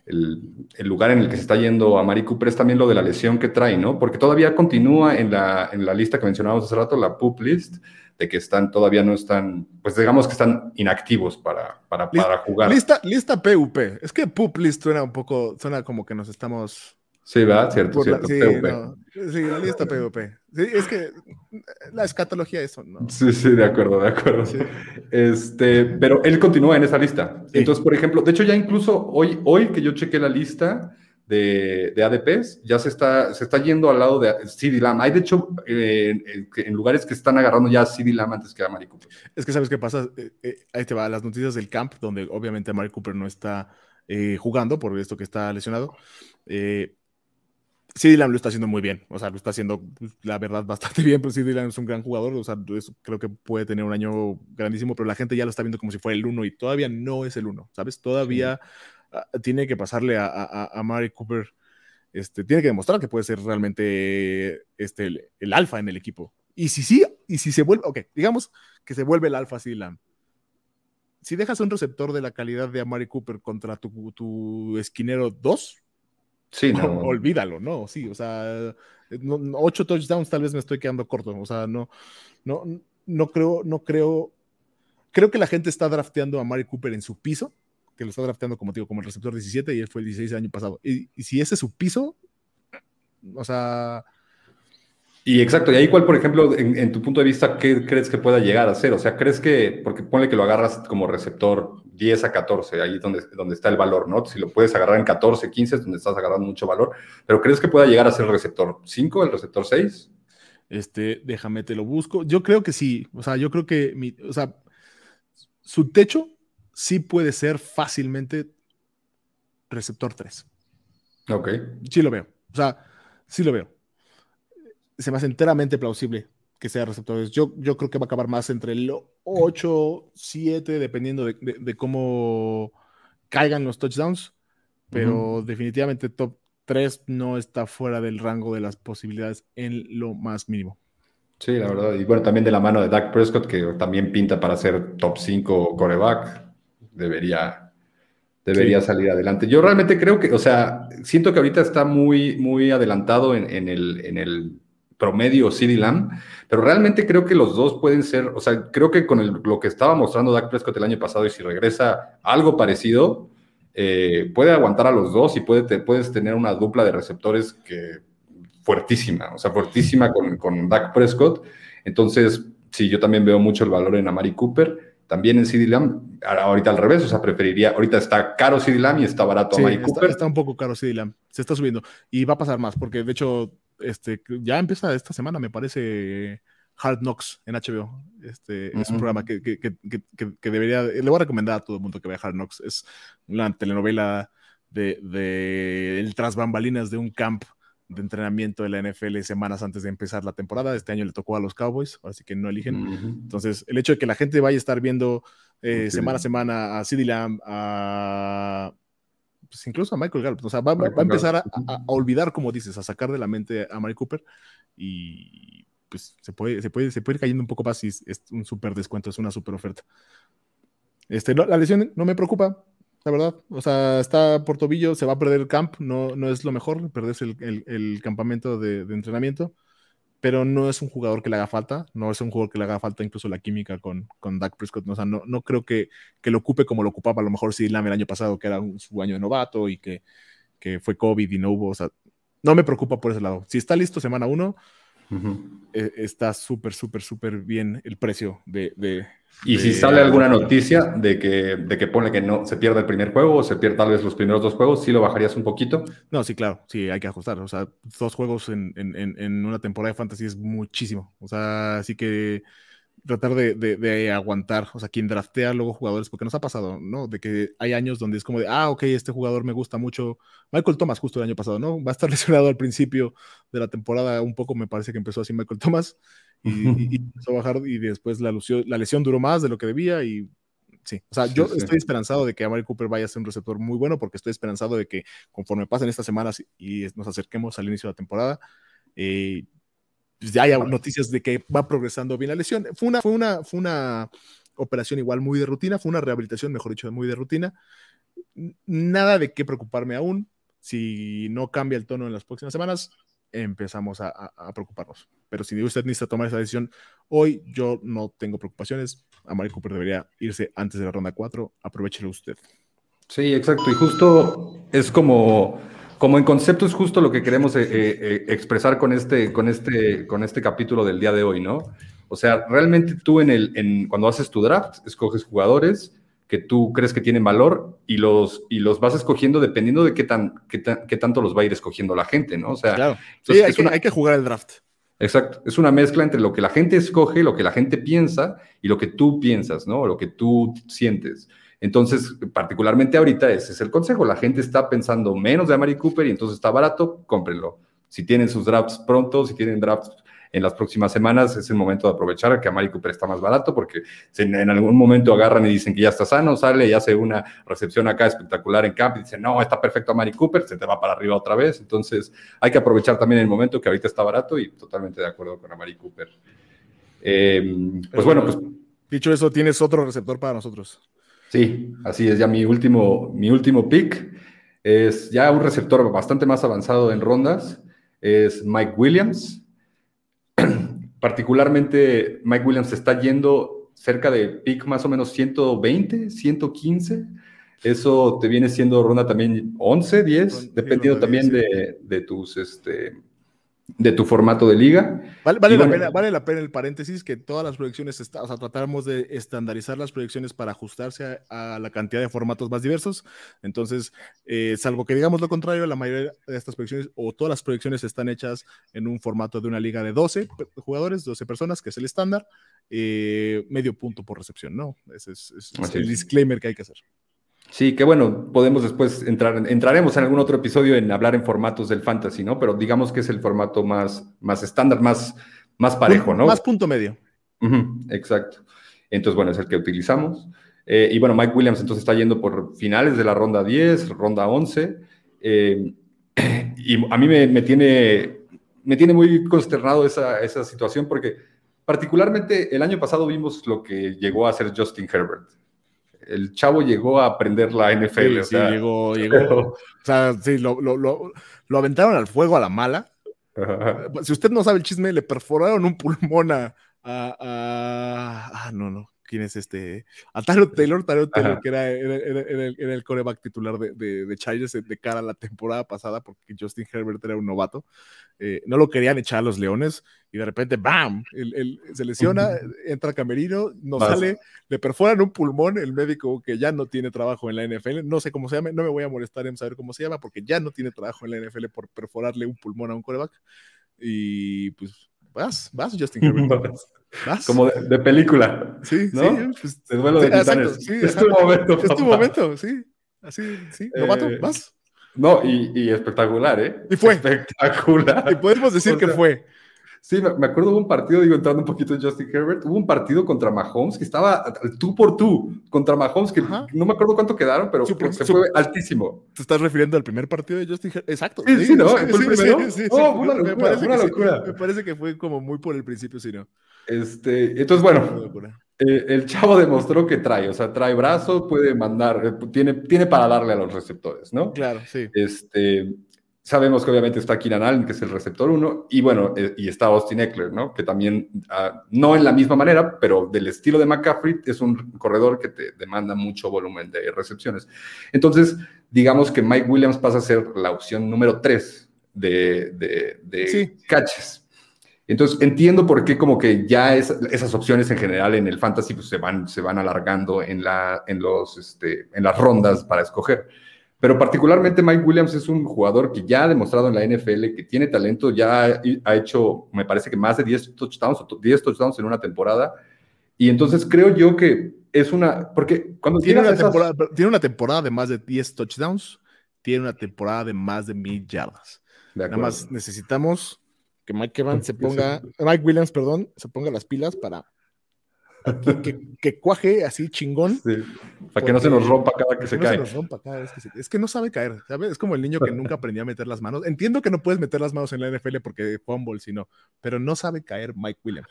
el, lugar en el que se está yendo a Mari Cooper es también lo de la lesión que trae, ¿no? Porque todavía continúa en la, en la lista que mencionábamos hace rato, la PUP list, de que están, todavía no están, pues digamos que están inactivos para, para, para jugar. Lista, lista PUP. Es que PUP list suena un poco, suena como que nos estamos Sí, ¿verdad? Cierto, cierto. sí, sí, la lista PvP. Sí, es que la escatología eso, ¿no? Sí, sí, de acuerdo, de acuerdo. Este, pero él continúa en esa lista. Entonces, por ejemplo, de hecho ya incluso hoy, hoy que yo chequé la lista de, de ADPs, ya se está, se está yendo al lado de CD Lamb. Hay de hecho eh, en, lugares que están agarrando ya a CD Lamb antes que a Mari Cooper. Es que sabes qué pasa, eh, eh, ahí te va, las noticias del camp, donde obviamente Mari Cooper no está jugando por esto que está lesionado. Eh, Sí, Dylan lo está haciendo muy bien, o sea, lo está haciendo, la verdad, bastante bien, pero sí, Dylan es un gran jugador, o sea, creo que puede tener un año grandísimo, pero la gente ya lo está viendo como si fuera el uno y todavía no es el uno, ¿sabes? Todavía ah, tiene que pasarle a, a, Mari Cooper, este, tiene que demostrar que puede ser realmente este, el, alfa en el equipo. Y si sí, y si se vuelve, ok, digamos que se vuelve el alfa Dylan, si dejas un receptor de la calidad de Amari Cooper contra tu, tu esquinero 2, sí, no. olvídalo, ¿no? Sí, o sea, ocho touchdowns tal vez me estoy quedando corto, o sea, no, no, no creo, no creo, creo que la gente está drafteando a Amari Cooper en su piso, que lo está drafteando como digo, como el receptor 17 y él fue el 16 el año pasado. Y, y si ese es su piso, o sea, y exacto, y ahí cuál, por ejemplo, en, tu punto de vista, ¿qué crees que pueda llegar a ser? O sea, ¿crees que, porque ponle que lo agarras como receptor 10 a 14, ahí donde, donde está el valor, ¿no? Si lo puedes agarrar en 14, 15 es donde estás agarrando mucho valor, pero ¿crees que pueda llegar a ser el receptor 5, el receptor 6? Este, déjame, te lo busco. Yo creo que sí, o sea, yo creo que, mi, o sea, su techo sí puede ser fácilmente receptor 3. Ok. Sí lo veo, o sea, sí lo veo se me hace enteramente plausible que sea receptores. Yo, yo creo que va a acabar más entre el 8, 7, dependiendo de, cómo caigan los touchdowns, pero definitivamente top 3 no está fuera del rango de las posibilidades en lo más mínimo. Sí, la verdad. Y bueno, también de la mano de Dak Prescott, que también pinta para ser top 5 coreback, debería, debería salir adelante. Yo realmente creo que, o sea, siento que ahorita está muy, muy adelantado en, el, en el promedio CD Lamb, pero realmente creo que los dos pueden ser, o sea, creo que con lo que estaba mostrando Dak Prescott el año pasado y si regresa algo parecido, eh, puede aguantar a los dos y puede, puedes tener una dupla de receptores que fuertísima, o sea, fuertísima con, con Dak Prescott. Entonces, sí, yo también veo mucho el valor en Amari Cooper. También en CD Lamb, ahorita al revés, o sea, preferiría, ahorita está caro CD Lamb y está barato Amari Cooper. Está un poco caro CD Lamb, se está subiendo y va a pasar más, porque de hecho este, ya empieza esta semana, me parece, Hard Knocks en HBO. Este, Es un programa que, que, que, debería, le voy a recomendar a todo el mundo que vea Hard Knocks. Es una telenovela de, de el tras bambalinas de un camp de entrenamiento de la NFL semanas antes de empezar la temporada. Este año le tocó a los Cowboys, así que no eligen. Entonces, el hecho de que la gente vaya a estar viendo eh, semana a semana a CeeDee Lamb, a pues, incluso a Michael Gallup. O sea, va, a empezar a, olvidar, como dices, a sacar de la mente a Mary Cooper y pues se puede, se puede, se puede ir cayendo un poco más si es, un súper descuento, es una súper oferta. Este, la lesión no me preocupa, la verdad. O sea, está por tobillo, se va a perder el camp, no, no es lo mejor, perderse el, campamento de, de, entrenamiento pero no es un jugador que le haga falta, no es un jugador que le haga falta incluso la química con, con Dak Prescott, o sea, no, no creo que, que, lo ocupe como lo ocupaba a lo mejor si Lam el año pasado, que era su año de novato y que, que, fue COVID y no hubo, o sea, no me preocupa por ese lado. Si está listo semana uno, eh, está súper, súper, súper bien el precio de, y si sale alguna noticia de que, de que pone que no se pierde el primer juego o se pierde tal vez los primeros dos juegos, ¿sí lo bajarías un poquito? No, sí, claro, sí, hay que ajustar. O sea, dos juegos en, en, en una temporada de fantasy es muchísimo. O sea, así que tratar de, de, aguantar, o sea, quien draftea luego jugadores, porque nos ha pasado, ¿no? De que hay años donde es como de, ah, ok, este jugador me gusta mucho. Michael Thomas, justo el año pasado, ¿no? Va a estar lesionado al principio de la temporada, un poco me parece que empezó así Michael Thomas, y, empezó a bajar y después la, la lesión duró más de lo que debía y sí, o sea, yo estoy esperanzado de que Amari Cooper vaya a ser un receptor muy bueno porque estoy esperanzado de que conforme pasen estas semanas y nos acerquemos al inicio de la temporada, eh, pues ya haya noticias de que va progresando bien la lesión. Fue una, fue una, fue una operación igual muy de rutina, fue una rehabilitación, mejor dicho, muy de rutina. Nada de qué preocuparme aún. Si no cambia el tono en las próximas semanas, empezamos a, preocuparnos. Pero si usted necesita tomar esa decisión hoy, yo no tengo preocupaciones. A Mari Cooper debería irse antes de la ronda 4. Aprovechelo usted. Sí, exacto. Y justo es como, como en concepto, es justo lo que queremos eh, eh, eh, expresar con este, con, este, con este capítulo del día de hoy, ¿no? O sea, realmente tú en el, en, cuando haces tu draft, escoges jugadores que tú crees que tienen valor y los, y los vas escogiendo dependiendo de qué, tan, qué, tanto los va a ir escogiendo la gente, ¿no? O sea, claro. sí, hay, que, hay que jugar el draft. Exacto, es una mezcla entre lo que la gente escoge, lo que la gente piensa y lo que tú piensas, ¿no? Lo que tú sientes. Entonces, particularmente ahorita ese es el consejo. La gente está pensando menos de Amari Cooper y entonces está barato, cómprenlo. Si tienen sus drafts pronto, si tienen drafts en las próximas semanas es el momento de aprovechar que Amari Cooper está más barato porque en algún momento agarran y dicen que ya está sano, sale y hace una recepción acá espectacular en camp y dicen, no, está perfecto Amari Cooper, se te va para arriba otra vez. Entonces hay que aprovechar también el momento que ahorita está barato y totalmente de acuerdo con Amari Cooper. Em, pues bueno, pues... Dicho eso, tienes otro receptor para nosotros. Sí, así es, ya mi último, mi último pick es ya un receptor bastante más avanzado en rondas, es Mike Williams. Particularmente Mike Williams está yendo cerca de pick más o menos 120, 115. Eso te viene siendo ronda también 11, 10, dependiendo también de, de, tus, este, de tu formato de liga. Vale, vale, la pena, vale, la pena, el paréntesis que todas las proyecciones, está, o sea, tratamos de estandarizar las proyecciones para ajustarse a, la cantidad de formatos más diversos. Entonces, eh, salvo que digamos lo contrario, la mayoría de estas proyecciones o todas las proyecciones están hechas en un formato de una liga de 12 jugadores, 12 personas, que es el estándar, eh, medio punto por recepción, ¿no? Ese es, es el disclaimer que hay que hacer. Sí, que bueno, podemos después entrar, entraremos en algún otro episodio en hablar en formatos del fantasy, ¿no? Pero digamos que es el formato más, más estándar, más, más parejo, ¿no? Más punto medio. exacto. Entonces, bueno, es el que utilizamos. Eh, y bueno, Mike Williams entonces está yendo por finales de la ronda 10, ronda 11. Eh, y a mí me, tiene, me tiene muy consternado esa, esa situación porque particularmente el año pasado vimos lo que llegó a hacer Justin Herbert el chavo llegó a aprender la NFL. Sí, llegó, llegó. o sea, sí, lo, lo, lo, lo, aventaron al fuego a la mala. Si usted no sabe el chisme, le perforaron un pulmón a, Ah, no, no quién es este, a Taylor, Taylor Taylor, que era, era, el, coreback titular de, de, de, Chargers de cara a la temporada pasada, porque Justin Herbert era un novato. Eh, no lo querían echar a los Leones y de repente, ¡bam! se lesiona, entra a camerino, no sale, le perforan un pulmón, el médico que ya no tiene trabajo en la NFL, no sé cómo se llama, no me voy a molestar en saber cómo se llama, porque ya no tiene trabajo en la NFL por perforarle un pulmón a un coreback. Y pues vas, vas, Justin Herbert. Como de, película. Sí, ¿no? sí. Pues, de duelo de sí, es tu momento. Es tu momento, sí. Así, sí. Novato, eh, vas. No, y, y, espectacular, ¿eh? Y fue. Espectacular. Y podemos decir que fue. Sí, me acuerdo de un partido, digo, entrando un poquito en Justin Herbert, hubo un partido contra Mahomes que estaba tú por tú, contra Mahomes, que no me acuerdo cuánto quedaron, pero se fue altísimo. ¿Te estás refiriendo al primer partido de Justin Herbert? Exacto. Sí, sí, ¿no? ¿Fue el primero? Sí, oh, una locura, me parece, una locura. me parece que fue como muy por el principio, sí, ¿no? Este, entonces, bueno, eh, el chavo demostró que trae, o sea, trae brazo, puede mandar, eh, tiene, tiene para darle a los receptores, ¿no? Claro, sí. Este, Sabemos que obviamente está Keenan Allen, que es el receptor 1, y bueno, eh, y está Austin Eckler, ¿no? Que también, ah, no en la misma manera, pero del estilo de McCaffrey, es un corredor que te demanda mucho volumen de recepciones. Entonces, digamos que Mike Williams pasa a ser la opción número 3 de, de, catches. Entonces, entiendo por qué como que ya esas opciones en general en el fantasy pues, se, van, se van alargando en, la, en, los, este, en las rondas para escoger. Pero particularmente Mike Williams es un jugador que ya ha demostrado en la NFL que tiene talento, ya ha hecho, me parece que más de 10 touchdowns o 10 touchdowns en una temporada. Y entonces creo yo que es una, porque cuando tiene una, temporada, tiene una temporada de más de 10 touchdowns, tiene una temporada de más de mil yardas. Nada más necesitamos que Mike Evans se ponga, Mike Williams, perdón, se ponga las pilas para que, cuaje así chingón. para que no se nos rompa cada que se cae. Es que no sabe caer, ¿sabes? Es como el niño que nunca aprendió a meter las manos. Entiendo que no puedes meter las manos en la NFL porque fumble, sino, pero no sabe caer Mike Williams.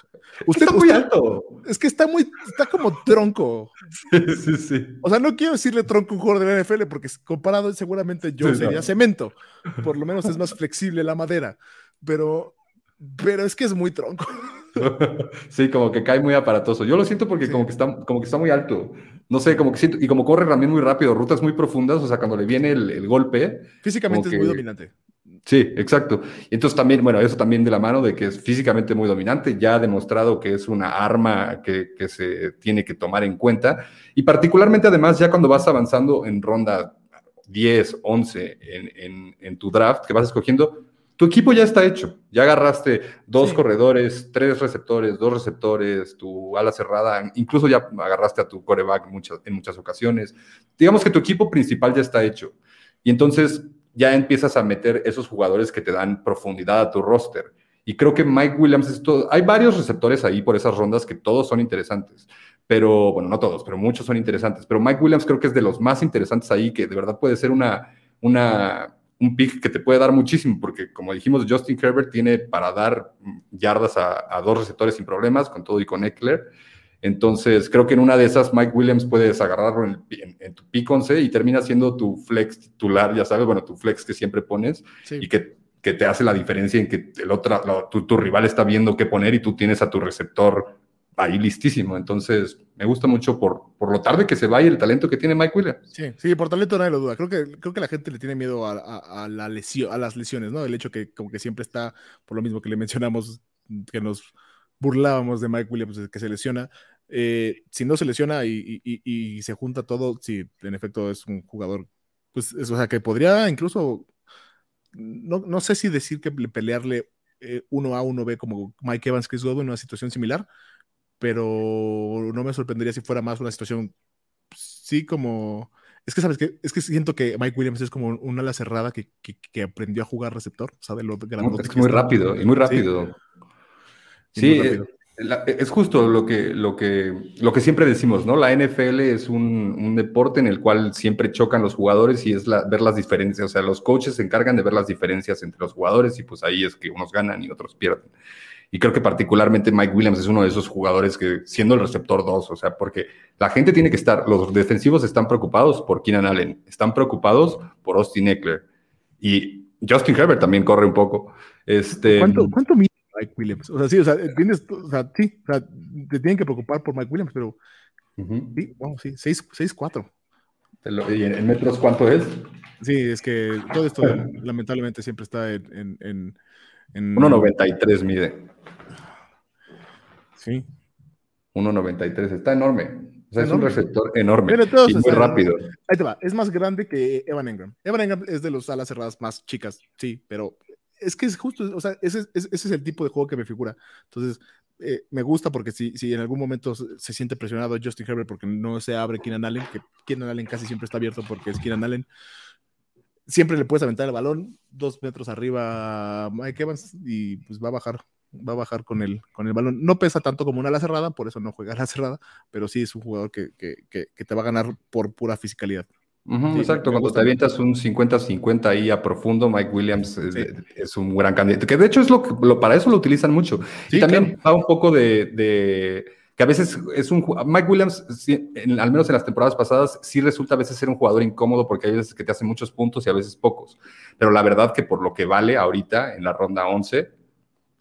Usted, está muy alto. Es que está muy, está como tronco. Sí, sí, sí. O sea, no quiero decirle tronco un jugador de la NFL porque comparado seguramente yo sería cemento. Por lo menos es más flexible la madera. Pero, pero es que es muy tronco. sí, como que cae muy aparatoso. Yo lo siento porque como, que está, como que está muy alto. No sé, como que siento, y como corre también muy rápido, rutas muy profundas, o sea, cuando le viene el, golpe. Físicamente es muy dominante. Sí, exacto. Entonces también, bueno, eso también de la mano de que es físicamente muy dominante, ya ha demostrado que es una arma que, se tiene que tomar en cuenta. Y particularmente además, ya cuando vas avanzando en ronda 10, 11 en, en tu draft, que vas escogiendo, tu equipo ya está hecho. Ya agarraste dos corredores, tres receptores, dos receptores, tu ala cerrada, incluso ya agarraste a tu coreback muchas, en muchas ocasiones. Digamos que tu equipo principal ya está hecho. Y entonces ya empiezas a meter esos jugadores que te dan profundidad a tu roster. Y creo que Mike Williams es todo. Hay varios receptores ahí por esas rondas que todos son interesantes. Pero, bueno, no todos, pero muchos son interesantes. Pero Mike Williams creo que es de los más interesantes ahí, que de verdad puede ser una, una un pick que te puede dar muchísimo, porque como dijimos, Justin Herbert tiene para dar yardas a, dos receptores sin problemas, con todo y con Eckler. Entonces, creo que en una de esas Mike Williams puedes agarrarlo en, tu pick 11 y termina siendo tu flex titular, ya sabes, bueno, tu flex que siempre pones y que, te hace la diferencia en que el otro, tu, rival está viendo qué poner y tú tienes a tu receptor ahí listísimo. Entonces, me gusta mucho por, por lo tarde que se va y el talento que tiene Mike Williams. Sí, sí, por talento nadie lo duda. Creo que, creo que la gente le tiene miedo a, la lesión, a las lesiones, ¿no? El hecho que como que siempre está, por lo mismo que le mencionamos, que nos burlábamos de Mike Williams, que se lesiona. Eh, si no se lesiona y, se junta todo, si en efecto es un jugador, pues, o sea, que podría incluso, no, sé si decir que pelearle eh, uno A, uno B como Mike Evans, Chris Godwin una situación similar, pero no me sorprendería si fuera más una situación, sí, como... Es que, ¿sabes que Es que siento que Mike Williams es como un ala cerrada que, aprendió a jugar receptor, ¿sabes? Lo es muy rápido, y muy rápido. Sí, es justo lo que, lo, que, lo que siempre decimos, ¿no? La NFL es un, deporte en el cual siempre chocan los jugadores y es ver las diferencias. O sea, los coaches se encargan de ver las diferencias entre los jugadores y pues ahí es que unos ganan y otros pierden. Y creo que particularmente Mike Williams es uno de esos jugadores que, siendo el receptor 2, o sea, porque la gente tiene que estar, los defensivos están preocupados por Keenan Allen, están preocupados por Austin Eckler. Y Justin Herbert también corre un poco. Este, ¿Cuánto, cuánto Mike Williams. O sea, sí, o sea, tienes, o sea, sí, o sea, te tienen que preocupar por Mike Williams, pero sí, vamos, sí, 6-4. ¿Y en metros cuánto es? Sí, es que todo esto lamentablemente siempre está en... en, en 1.93 mide. Sí. 1.93, está enorme. O sea, es un receptor enorme y muy rápido. Ahí te va, es más grande que Evan Engram. Evan Engram es de los alas cerradas más chicas, sí, pero es que es justo, o sea, ese, es el tipo de juego que me figura. Entonces, eh, me gusta porque si, si en algún momento se siente presionado Justin Herbert porque no se abre Keenan Allen, que Keenan Allen casi siempre está abierto porque es Keenan Allen, siempre le puedes aventar el balón dos metros arriba a Mike Evans y pues va a bajar, va a bajar con el, con el balón. No pesa tanto como una ala cerrada, por eso no juega a la cerrada, pero sí es un jugador que, que, que te va a ganar por pura fisicalidad exacto, cuando te avientas un 50-50 ahí a profundo, Mike Williams es, un gran candidato, que de hecho es lo que para eso lo utilizan mucho. y también va un poco de, que a veces es un Mike Williams, al menos en las temporadas pasadas, sí resulta a veces ser un jugador incómodo porque hay veces que te hace muchos puntos y a veces pocos. Pero la verdad que por lo que vale ahorita en la ronda 11,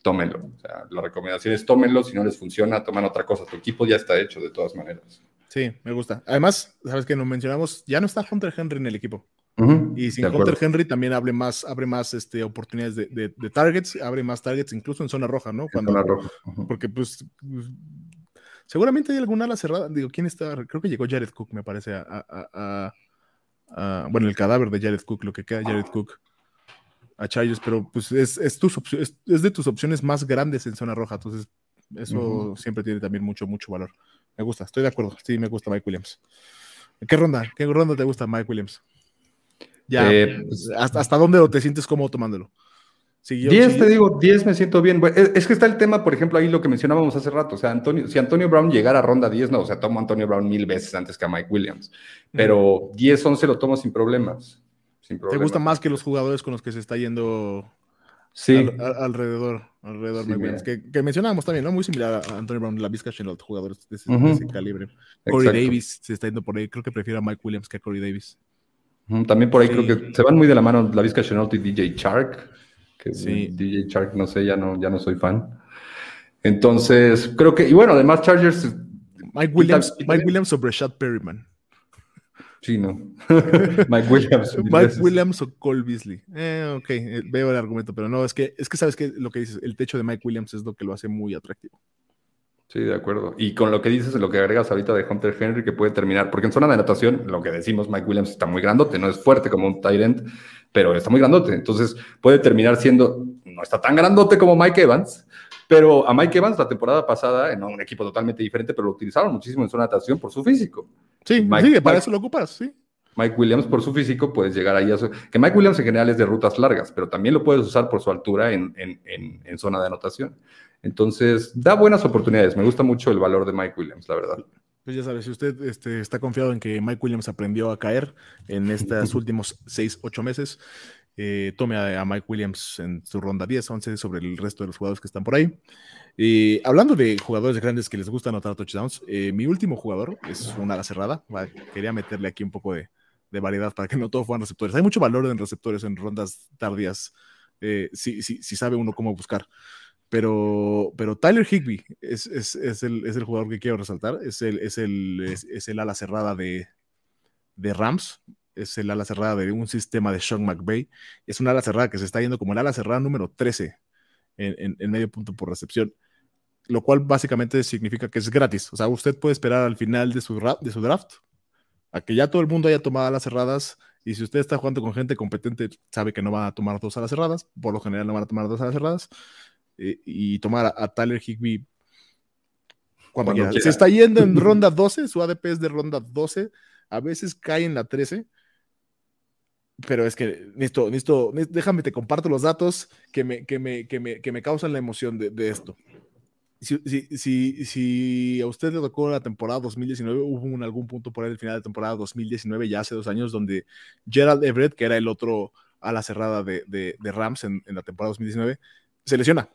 tómenlo. O sea, la recomendación es tómenlo, si no les funciona, toman otra cosa. Tu equipo ya está hecho de todas maneras. Sí, me gusta. Además, sabes que nos mencionamos, ya no está Hunter Henry en el equipo. y sin Hunter Henry también abre más, abre más este, oportunidades de, targets, abre más targets incluso en zona roja, ¿no? Cuando, zona roja. Porque pues, pues seguramente hay alguna ala cerrada. Digo, ¿quién está? Creo que llegó Jared Cook, me parece, a, bueno, el cadáver de Jared Cook, lo que queda Jared Cook a Chargers, pero pues es, es, es, de tus opciones más grandes en zona roja, entonces eso siempre tiene también mucho, mucho valor. Me gusta, estoy de acuerdo. Sí, me gusta Mike Williams. ¿Qué ronda? ¿Qué ronda te gusta Mike Williams? Ya, eh, pues, ¿hasta, dónde te sientes cómodo tomándolo? 10, te digo, 10 me siento bien. Es, que está el tema, por ejemplo, ahí lo que mencionábamos hace rato. O sea, Antonio, si Antonio Brown llegara a ronda 10, no, o sea, tomo a Antonio Brown mil veces antes que a Mike Williams. Pero 10, 11 lo tomo sin problemas. Sin problemas. ¿Te gusta más que los jugadores con los que se está yendo Sí. alrededor, alrededor que, que, mencionábamos también, ¿no? Muy similar a Anthony Brown, la Vizca Chenault, jugadores de ese, calibre. Corey Davis se está yendo por ahí, creo que prefiero a Mike Williams que a Corey Davis. También por ahí creo que se van muy de la mano la Vizca Chenault y DJ Shark, que sí. DJ Shark, no sé, ya no, ya no soy fan. Entonces, creo que, y bueno, además Chargers... Mike Williams, Mike Williams sobre Shad Perryman. Sí, no. Mike Williams. Mike Williams o Cole Beasley. Eh, ok, eh, veo el argumento, pero no, es que, es que sabes que lo que dices, el techo de Mike Williams es lo que lo hace muy atractivo. Sí, de acuerdo. Y con lo que dices, lo que agregas ahorita de Hunter Henry, que puede terminar, porque en zona de anotación, lo que decimos, Mike Williams está muy grandote, no es fuerte como un Tyrant, pero está muy grandote. Entonces puede terminar siendo, no está tan grandote como Mike Evans, pero a Mike Evans la temporada pasada, en un equipo totalmente diferente, pero lo utilizaron muchísimo en zona de anotación por su físico. Sí, sí para eso lo ocupas, sí. Mike Williams, por su físico, puedes llegar ahí a su... Que Mike Williams en general es de rutas largas, pero también lo puedes usar por su altura en, zona de anotación. Entonces, da buenas oportunidades. Me gusta mucho el valor de Mike Williams, la verdad. Pues ya sabes, si usted este, está confiado en que Mike Williams aprendió a caer en estos últimos seis, ocho meses eh, tome a, Mike Williams en su ronda 10, 11 sobre el resto de los jugadores que están por ahí. Y hablando de jugadores grandes que les gusta anotar touchdowns, eh, mi último jugador es una ala cerrada. quería meterle aquí un poco de, variedad para que no todos fueran receptores. Hay mucho valor en receptores en rondas tardías, eh, si, sabe uno cómo buscar. Pero, pero Tyler Higby es, el, jugador que quiero resaltar. Es el, es el, es, el ala cerrada de, de Rams es el ala cerrada de un sistema de Sean McVay. Es una ala cerrada que se está yendo como el ala cerrada número 13 en, medio punto por recepción, lo cual básicamente significa que es gratis. O sea, usted puede esperar al final de su, de su draft a que ya todo el mundo haya tomado alas cerradas. Y si usted está jugando con gente competente, sabe que no van a tomar dos alas cerradas. Por lo general, no van a tomar dos alas cerradas. Y tomar a, Tyler Higby cuando, quiera. Se está yendo en ronda 12, su ADP es de ronda 12. A veces cae en la 13 pero es que necesito, necesito, déjame te comparto los datos que me, que me, que me, que me causan la emoción de, de esto. Si, si, si, si, a usted le tocó la temporada 2019, hubo un, algún punto por ahí el final de temporada 2019, ya hace dos años, donde Gerald Everett, que era el otro a la cerrada de, de, de Rams en, en, la temporada 2019, se lesiona.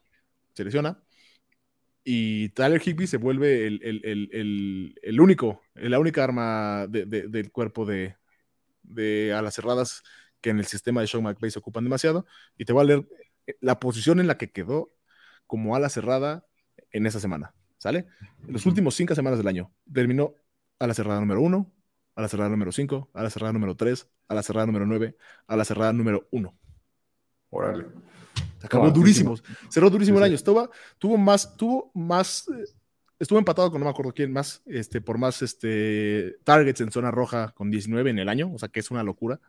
Se lesiona. Y Tyler Higby se vuelve el, el, el, el único, la única arma del cuerpo de, de alas cerradas que en el sistema de Sean McVay se ocupan demasiado. Y te voy a leer la posición en la que quedó como ala cerrada en esa semana. ¿Sale? En los últimos cinco semanas del año terminó a la cerrada número uno, a la cerrada número cinco, a la cerrada número tres, a la cerrada número nueve, a la cerrada número uno. Órale. Acabó durísimo. Cerró durísimo el año. Estuvo, tuvo más, tuvo más eh, estuvo empatado con no me acuerdo quién más, este, por más este, targets en zona roja con 19 en el año, o sea que es una locura.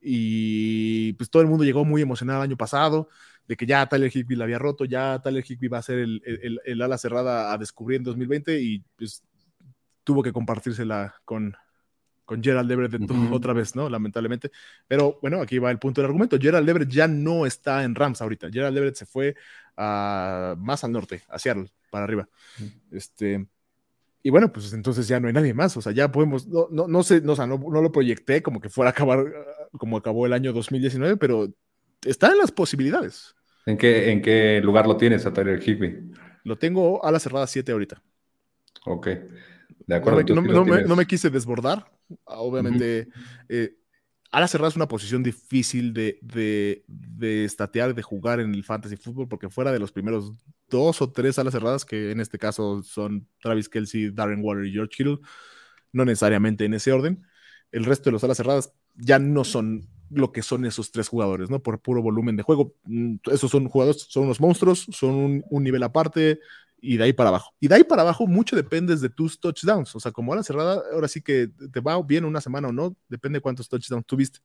Y pues todo el mundo llegó muy emocionado el año pasado de que ya Tyler Higby la había roto, ya Tyler Higby va a ser el, el, el, ala cerrada a descubrir en 2020 y pues tuvo que compartírsela con, con Gerald Everett otra vez, ¿no? Lamentablemente. Pero bueno, aquí va el punto del argumento. Gerald Everett ya no está en Rams ahorita. Gerald Everett se fue a, más al norte, a Seattle para arriba. Este, y bueno, pues entonces ya no hay nadie más, o sea, ya podemos, no, no, no sé, no, o sea, no, no, lo proyecté como que fuera a acabar como acabó el año 2019, pero está en las posibilidades. ¿En qué, en qué lugar lo tienes a Tyler Higby? Lo tengo a la cerrada 7 ahorita. Ok. De acuerdo. No me, no, me, quise desbordar. Obviamente, a la cerrada es una posición difícil de, de, de estatear, de jugar en el fantasy fútbol, porque fuera de los primeros dos o tres alas cerradas, que en este caso son Travis Kelsey, Darren Waller y George Kittle, no necesariamente en ese orden. El resto de las alas cerradas ya no son lo que son esos tres jugadores, ¿no? Por puro volumen de juego. Mm, esos son jugadores, son unos monstruos, son un, nivel aparte y de ahí para abajo. Y de ahí para abajo mucho depende de tus touchdowns. O sea, como ala cerrada, ahora sí que te va bien una semana o no, depende de cuántos touchdowns tuviste.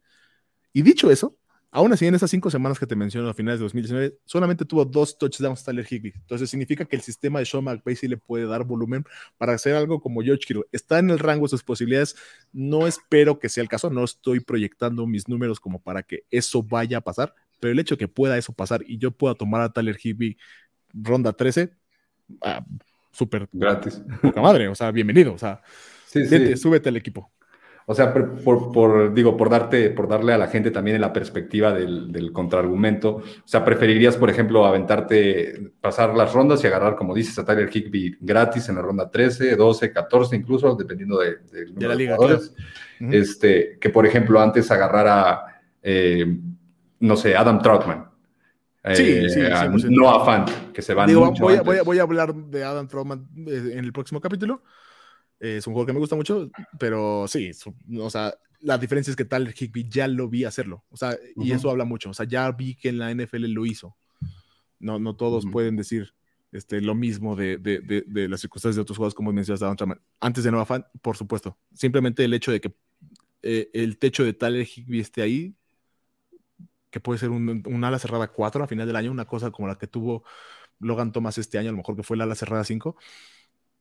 Y dicho eso, Aún así, en esas cinco semanas que te menciono a finales de 2019, solamente tuvo dos touchdowns Tyler Higby. Entonces significa que el sistema de Sean McVay sí le puede dar volumen para hacer algo como George Kittle. Está en el rango de sus posibilidades. No espero que sea el caso. No estoy proyectando mis números como para que eso vaya a pasar. Pero el hecho de que pueda eso pasar y yo pueda tomar a Tyler Higby ronda 13, ah, súper gratis. Poca madre. O sea, bienvenido. O sea, súbete al equipo. O sea, por, digo, por darte, por darle a la gente también la perspectiva del, contraargumento. O sea, preferirías, por ejemplo, aventarte, pasar las rondas y agarrar, como dices, a Tyler Higby gratis en la ronda 13, 12, 14, incluso, dependiendo de, de la liga. Este, que, por ejemplo, antes agarrar a, eh, no sé, Adam Troutman. Sí, sí, eh, no a Fan, que se van. Digo, voy, a, voy, a, hablar de Adam Troutman eh, en el próximo capítulo es un juego que me gusta mucho, pero sí, o sea, la diferencia es que tal Higby ya lo vi hacerlo, o sea, y eso habla mucho, o sea, ya vi que en la NFL lo hizo. No, no todos pueden decir este, lo mismo de, de, de, las circunstancias de otros juegos, como mencionas, Antes de Nova Fan, por supuesto. Simplemente el hecho de que eh, el techo de Tyler Higby esté ahí, que puede ser un, un, ala cerrada 4 a final del año, una cosa como la que tuvo Logan Thomas este año, a lo mejor que fue la ala cerrada 5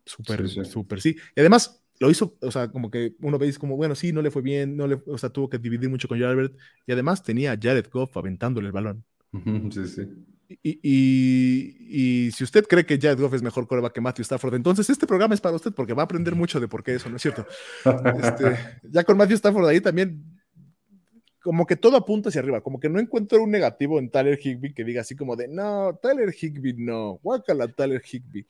Súper, súper, sí. Y además lo hizo, o sea, como que uno veis como, bueno, sí, no le fue bien, no le, o sea, tuvo que dividir mucho con Jared. Y además tenía a Jared Goff aventándole el balón. Sí, sí. Y, y, si usted cree que Jared Goff es mejor coreback que Matthew Stafford, entonces este programa es para usted porque va a aprender mucho de por qué eso no es cierto. Este, ya con Matthew Stafford ahí también como que todo apunta hacia arriba, como que no encuentro un negativo en Tyler Higby que diga así como de, no, Tyler Higby no, guácala Tyler Higby.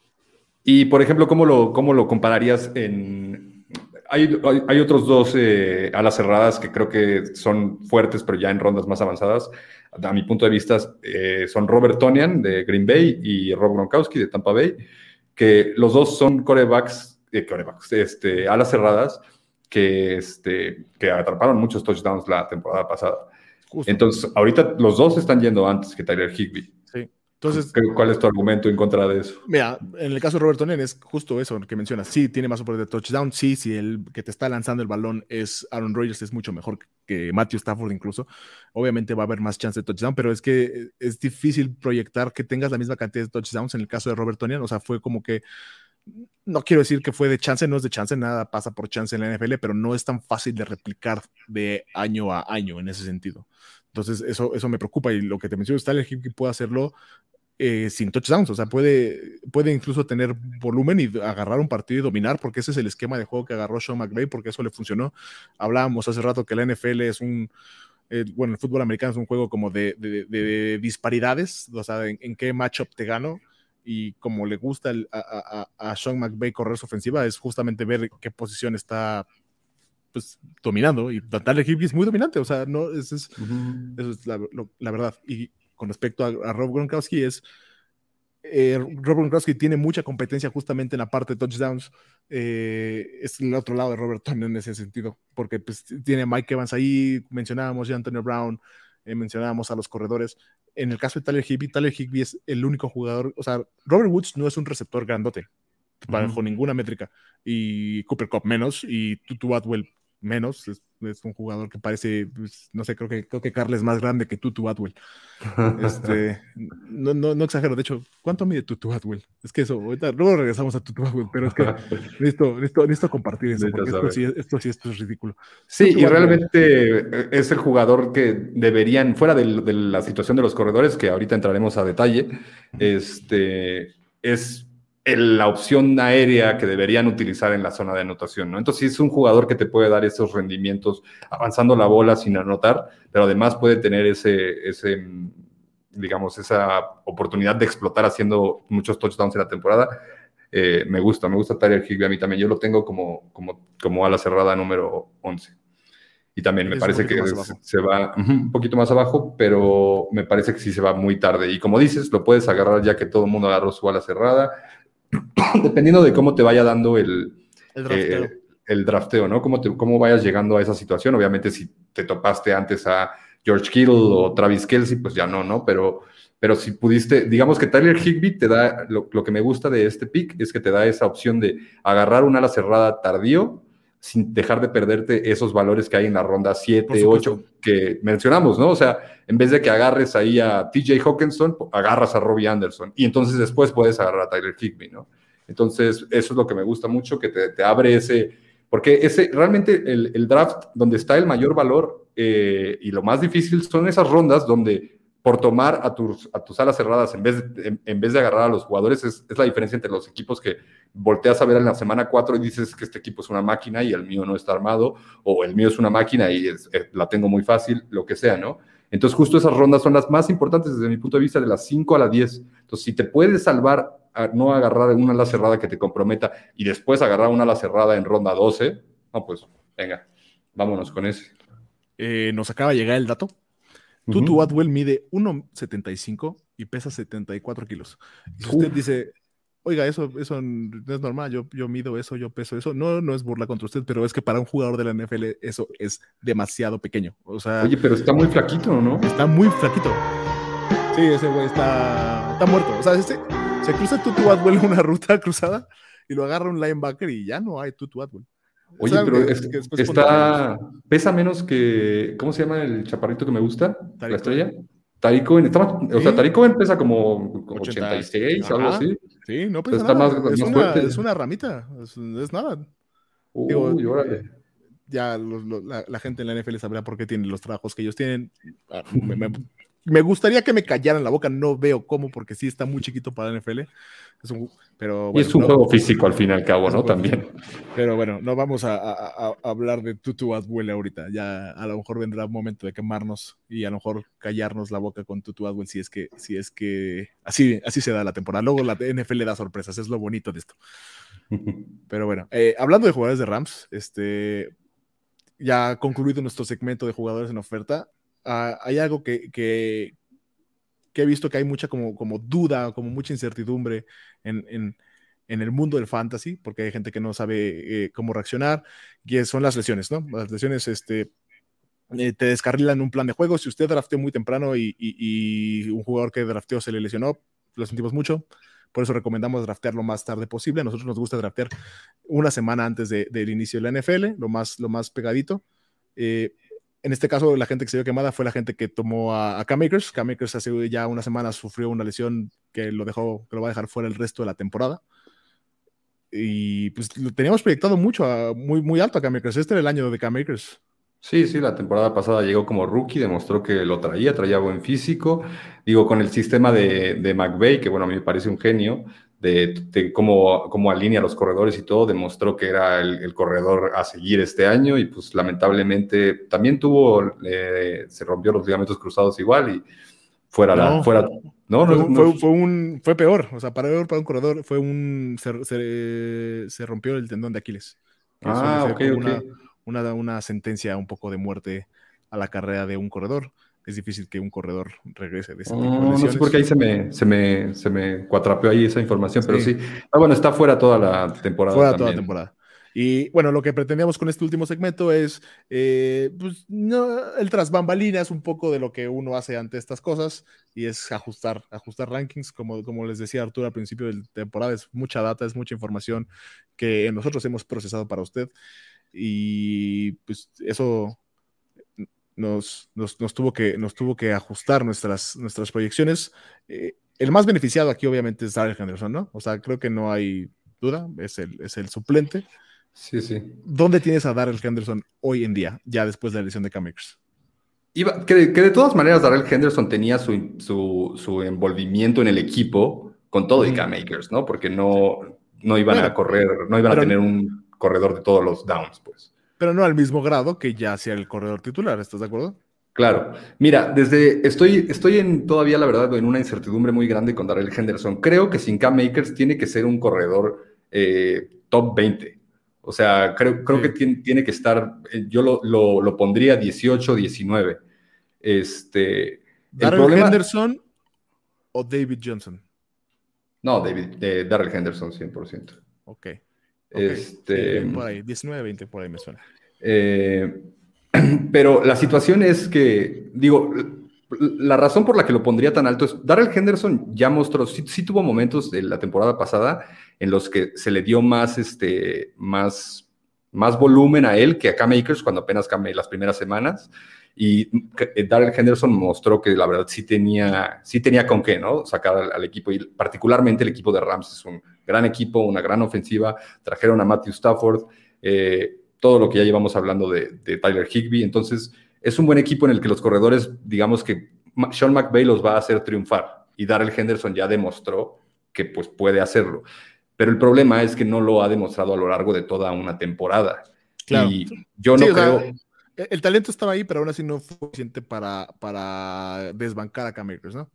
Y por ejemplo, ¿cómo lo, cómo lo compararías en... Hay, hay, otros dos eh, alas cerradas que creo que son fuertes, pero ya en rondas más avanzadas. A mi punto de vista, eh, son Robert Tonian de Green Bay y Rob Gronkowski de Tampa Bay, que los dos son corebacks, eh, corebacks este, alas cerradas, que, este, que atraparon muchos touchdowns la temporada pasada. Entonces, ahorita los dos están yendo antes que Tyler Higby. Sí. Entonces, ¿cuál es tu argumento en contra de eso? Mira, en el caso de Robert Nen es justo eso que mencionas. Sí, tiene más oportunidad de touchdown. Sí, si el que te está lanzando el balón es Aaron Rodgers, es mucho mejor que Matthew Stafford incluso. Obviamente va a haber más chance de touchdown, pero es que es difícil proyectar que tengas la misma cantidad de touchdowns en el caso de Robert Tonian. O sea, fue como que no quiero decir que fue de chance, no es de chance, nada pasa por chance en la NFL, pero no es tan fácil de replicar de año a año en ese sentido. Entonces, eso, eso me preocupa y lo que te menciono el equipo que puede hacerlo eh, sin touchdowns, o sea, puede, puede incluso tener volumen y agarrar un partido y dominar, porque ese es el esquema de juego que agarró Sean McVay, porque eso le funcionó. Hablábamos hace rato que la NFL es un, eh, bueno, el fútbol americano es un juego como de, de, disparidades, o sea, en, en qué matchup te gano y como le gusta a, Sean McVay correr su ofensiva, es justamente ver qué posición está pues dominando y Tyler Higbee es muy dominante, o sea, no, es, es, eso es la, verdad. Y con respecto a, Rob Gronkowski es, eh, Rob Gronkowski tiene mucha competencia justamente en la parte de touchdowns, eh, es el otro lado de Robert en ese sentido, porque pues tiene Mike Evans ahí, mencionábamos ya Antonio Brown, eh, mencionábamos a los corredores. En el caso de Tyler Higby, Tyler Higby es el único jugador, o sea, Robert Woods no es un receptor grandote, bajo ninguna métrica, y Cooper Cup menos, y Tutu Atwell menos, es, un jugador que parece, pues, no sé, creo que, creo que Carl es más grande que Tutu Atwell. Este, no, no, no, exagero, de hecho, ¿cuánto mide Tutu Atwell? Es que eso, ahorita, luego regresamos a Tutu Atwell, pero es que necesito, necesito, compartir eso, porque esto sí, esto sí, esto es ridículo. Sí, y realmente eh, es el jugador que deberían, fuera de, de la situación de los corredores, que ahorita entraremos a detalle, este, es la opción aérea que deberían utilizar en la zona de anotación, ¿no? Entonces, es un jugador que te puede dar esos rendimientos avanzando la bola sin anotar, pero además puede tener ese, ese digamos, esa oportunidad de explotar haciendo muchos touchdowns en la temporada. Eh, me gusta, me gusta Tyler Higby a mí también. Yo lo tengo como, como, como ala cerrada número 11. Y también me parece que se va un poquito más abajo, pero me parece que sí se va muy tarde. Y como dices, lo puedes agarrar ya que todo el mundo agarró su ala cerrada dependiendo de cómo te vaya dando el, el drafteo, eh, ¿no? Cómo, te, cómo vayas llegando a esa situación. Obviamente, si te topaste antes a George Kittle o Travis Kelsey, pues ya no, ¿no? Pero, pero si pudiste, digamos que Tyler Higby te da, lo, lo, que me gusta de este pick es que te da esa opción de agarrar un ala cerrada tardío sin dejar de perderte esos valores que hay en la ronda 7, 8 que mencionamos, ¿no? O sea, en vez de que agarres ahí a TJ Hawkinson, agarras a Robbie Anderson y entonces después puedes agarrar a Tyler Higby, ¿no? Entonces, eso es lo que me gusta mucho, que te, abre ese, porque ese, realmente el, draft donde está el mayor valor eh, y lo más difícil son esas rondas donde por tomar a tus, a tus alas cerradas en vez, de, en, vez de agarrar a los jugadores, es, es, la diferencia entre los equipos que volteas a ver en la semana 4 y dices que este equipo es una máquina y el mío no está armado, o el mío es una máquina y eh, la tengo muy fácil, lo que sea, ¿no? Entonces, justo esas rondas son las más importantes desde mi punto de vista, de las 5 a las 10. Entonces, si te puedes salvar a no agarrar una ala cerrada que te comprometa y después agarrar una ala cerrada en ronda 12, no, pues venga, vámonos con ese. Eh, nos acaba de llegar el dato Tutu Atwell mide 1,75 y pesa 74 kilos. Y si usted dice, oiga, eso, eso no es normal, yo, yo mido eso, yo peso eso, no, no es burla contra usted, pero es que para un jugador de la NFL eso es demasiado pequeño. O sea, Oye, pero está muy flaquito, ¿no? Está muy flaquito. Sí, ese güey está, está muerto. O sea, este, se cruza Tutu Atwell en una ruta cruzada y lo agarra un linebacker y ya no hay Tutu Atwell. Oye, pero está, pesa menos que, ¿cómo se llama el chaparrito que me gusta? La estrella. Tarico o sea, Tarico pesa como, 86, algo así. Sí, no pesa está nada. Más, es, una, es, una, ramita, es, nada. Uy, órale. Ya la, gente en la NFL sabrá por qué tienen los trabajos que ellos tienen. Ah, me gustaría que me callaran la boca, no veo cómo, porque sí está muy chiquito para la NFL. Es un, pero, y es un juego físico al fin y al cabo, ¿no? También. Pero bueno, no vamos a, hablar de Tutu Adwell ahorita. Ya a lo mejor vendrá un momento de quemarnos y a lo mejor callarnos la boca con Tutu Adwell si es que, si es que así, así se da la temporada. Luego la NFL le da sorpresas, es lo bonito de esto. Pero bueno, eh, hablando de jugadores de Rams, este, ya concluido nuestro segmento de jugadores en oferta, Ah, hay algo que, que, he visto que hay mucha como, como duda, como mucha incertidumbre en, en, en, el mundo del fantasy, porque hay gente que no sabe eh, cómo reaccionar, y son las lesiones, ¿no? Las lesiones este, eh, te descarrilan un plan de juego. Si usted drafteó muy temprano y, y, un jugador que drafteó se le lesionó, lo sentimos mucho. Por eso recomendamos draftear lo más tarde posible. A nosotros nos gusta draftear una semana antes de, del inicio de la NFL, lo más, lo más pegadito. Eh, en este caso, la gente que se vio quemada fue la gente que tomó a, a Cam Akers. Cam Akers hace ya una semana sufrió una lesión que lo dejó, que lo va a dejar fuera el resto de la temporada. Y pues lo teníamos proyectado mucho, muy, muy alto a Cam Akers. Este era el año de Cam Akers. Sí, sí, la temporada pasada llegó como rookie, demostró que lo traía, traía buen físico. Digo, con el sistema de, de McVeigh, que bueno, a mí me parece un genio, de, cómo, cómo, alinea los corredores y todo, demostró que era el, corredor a seguir este año y pues lamentablemente también tuvo, eh, se rompió los ligamentos cruzados igual y fuera la... Fuera, no, fue, fue, un, fue peor, o sea, para, para un corredor fue un... Se, se, rompió el tendón de Aquiles. Ah, ok, Una, una, una sentencia un poco de muerte a la carrera de un corredor es difícil que un corredor regrese de ese tipo de lesiones. No sé por qué ahí se me, se me, se me cuatrapeó ahí esa información, pero sí. Ah, bueno, está fuera toda la temporada. Fuera toda la temporada. Y bueno, lo que pretendíamos con este último segmento es eh, pues, no, el tras bambalinas, un poco de lo que uno hace ante estas cosas, y es ajustar, ajustar rankings, como, como les decía Arturo al principio de la temporada, es mucha data, es mucha información que nosotros hemos procesado para usted. Y pues eso nos, nos, tuvo, que, nos tuvo que ajustar nuestras, nuestras proyecciones. Eh, el más beneficiado aquí obviamente es Darrell Henderson, ¿no? O sea, creo que no hay duda, es el, es el suplente. Sí, sí. ¿Dónde tienes a Darrell Henderson hoy en día, ya después de la elección de Camex? Iba, que, de todas maneras Darrell Henderson tenía su, su, envolvimiento en el equipo con todo y Cam Akers, ¿no? Porque no, no iban a correr, no iban a tener un corredor de todos los downs, pues pero no al mismo grado que ya sea el corredor titular, ¿estás de acuerdo? Claro. Mira, desde estoy, estoy en todavía, la verdad, en una incertidumbre muy grande con Darrell Henderson. Creo que sin Cam Makers tiene que ser un corredor eh, top 20. O sea, creo, creo que tiene, que estar, eh, yo lo, lo, pondría 18, 19. Este, ¿Darrell Henderson o David Johnson? No, David, eh, Darrell Henderson, 100%. Ok. Este, por ahí, 19, 20, por ahí me suena. Eh, pero la situación es que, digo, la razón por la que lo pondría tan alto es, Darrell Henderson ya mostró, sí, tuvo momentos de la temporada pasada en los que se le dio más, este, más, más volumen a él que a Cam Akers cuando apenas cambié las primeras semanas. Y eh, Darrell Henderson mostró que la verdad sí tenía, sí tenía con qué, ¿no? Sacar al, equipo. Y particularmente el equipo de Rams es un gran equipo, una gran ofensiva. Trajeron a Matthew Stafford, eh, todo lo que ya llevamos hablando de, Tyler Higby. Entonces, es un buen equipo en el que los corredores, digamos que Sean McVay los va a hacer triunfar. Y Darrell Henderson ya demostró que pues puede hacerlo. Pero el problema es que no lo ha demostrado a lo largo de toda una temporada. Y yo no creo... E-, el talento estaba ahí, pero aún así no fue suficiente para, para desbancar a Cam ¿no?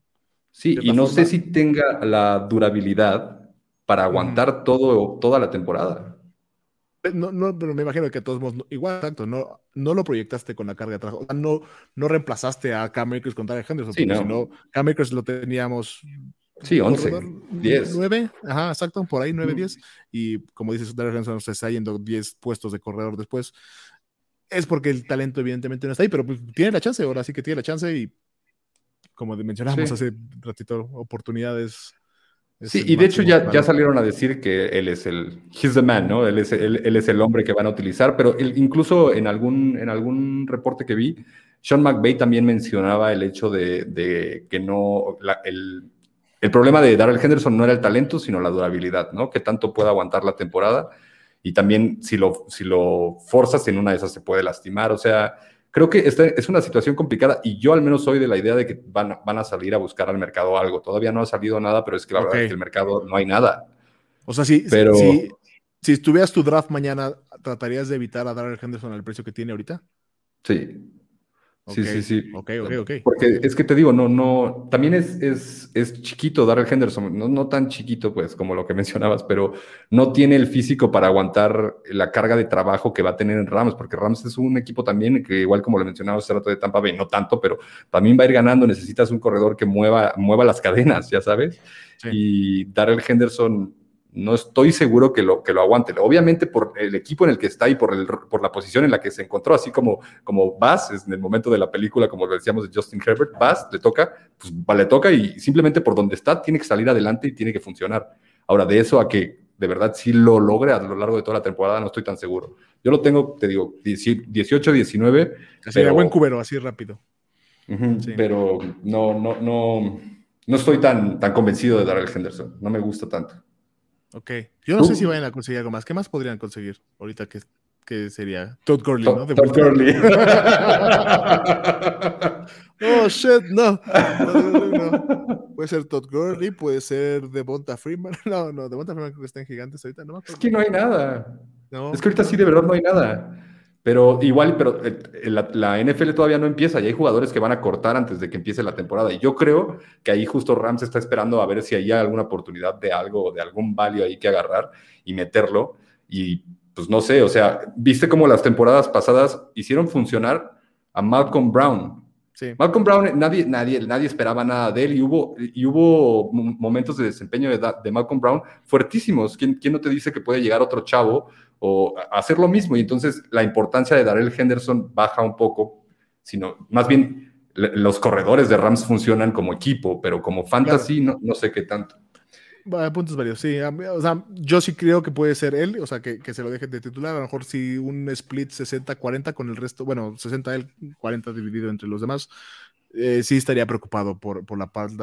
Sí, y no sé si tenga la durabilidad para aguantar todo, toda la temporada. Eh, no, no, pero me imagino que todos modos, igual, exacto, no, no lo proyectaste con la carga de trabajo. no, no reemplazaste a Cam Akers con Tyler Henderson, sí, no. sino Cam Akers lo teníamos. Sí, 11, 10. 9, ajá, exacto, por ahí 9, 10. Y como dices, Tyler Henderson se está yendo 10 puestos de corredor después es porque el talento evidentemente no está ahí, pero pues, tiene la chance, ahora sí que tiene la chance y como mencionamos hace ratito, oportunidades. Sí, y de hecho ya, ya salieron a decir que él es el, he's the man, ¿no? Él es, él, es el hombre que van a utilizar, pero incluso en algún, en algún reporte que vi, Sean McVay también mencionaba el hecho de, de que no, el, el problema de Darrell Henderson no era el talento, sino la durabilidad, ¿no? Que tanto pueda aguantar la temporada y también si lo, si lo forzas en una de esas se puede lastimar. O sea, creo que esta es una situación complicada y yo al menos soy de la idea de que van, a- van a salir a buscar al mercado algo. Todavía no ha salido nada, pero es que la verdad es que el mercado no hay nada. O sea, si, Pero- si, si tuvieras tu draft mañana, ¿tratarías de evitar a Darrell Henderson al precio que tiene ahorita? Sí. Sí, sí, sí. Ok, ok, ok. Porque es que te digo, no, no, también es, es, es chiquito Darrell Henderson, no, no tan chiquito, pues, como lo que mencionabas, pero no tiene el físico para aguantar la carga de trabajo que va a tener en Rams, porque Rams es un equipo también que, igual como lo mencionaba hace rato de Tampa Bay, no tanto, pero también va a ir ganando, necesitas un corredor que mueva, mueva las cadenas, ya sabes. Sí. Y Darrell Henderson, no estoy seguro que lo, que lo aguante. Obviamente por el equipo en el que está y por, el, por la posición en la que se encontró, así como, como Bass, en el momento de la película, como decíamos de Justin Herbert, Bass le toca, pues le toca y simplemente por donde está tiene que salir adelante y tiene que funcionar. Ahora, de eso a que de verdad sí lo logre a lo largo de toda la temporada, no estoy tan seguro. Yo lo tengo, te digo, 18, 19. Así de pero- buen cubero, así rápido. Sí. Pero no, no, no, no estoy tan, tan convencido de Darrell Henderson. No me gusta tanto. Ok. Yo no sé si vayan a conseguir algo más. ¿Qué más podrían conseguir ahorita que, que sería Todd Gurley, ¿no? Todd. Gurley. Oh, shit, no. Todd Gurley, no. Puede ser Todd Gurley, puede ser Devonta Freeman. No, no, Devonta Freeman creo que está en gigantes ahorita. No me Es que no hay nada. No. Es que ahorita sí de verdad no hay nada. Pero igual, pero la, la NFL todavía no empieza y hay jugadores que van a cortar antes de que empiece la temporada. Y yo creo que ahí justo Rams está esperando a ver si hay alguna oportunidad de algo, de algún value ahí que agarrar y meterlo. Y pues no sé, o sea, viste cómo las temporadas pasadas hicieron funcionar a Malcolm Brown. Sí. Malcolm Brown, nadie, nadie, nadie esperaba nada de él y hubo, y hubo mo- momentos de desempeño de, de Malcolm Brown fuertísimos. ¿Quién, quién no te dice que puede llegar otro chavo o hacer lo mismo? Y entonces la importancia de Darrell Henderson baja un poco, sino más bien los corredores de Rams funcionan como equipo, pero como fantasy no, no sé qué tanto. Va, puntos varios, sí. O sea, yo sí creo que puede ser él, o sea, que, que se lo dejen de titular. A lo mejor si un split 60-40 con el resto, bueno, 60 él, 40 dividido entre los demás, eh, sí estaría preocupado por, por, la parte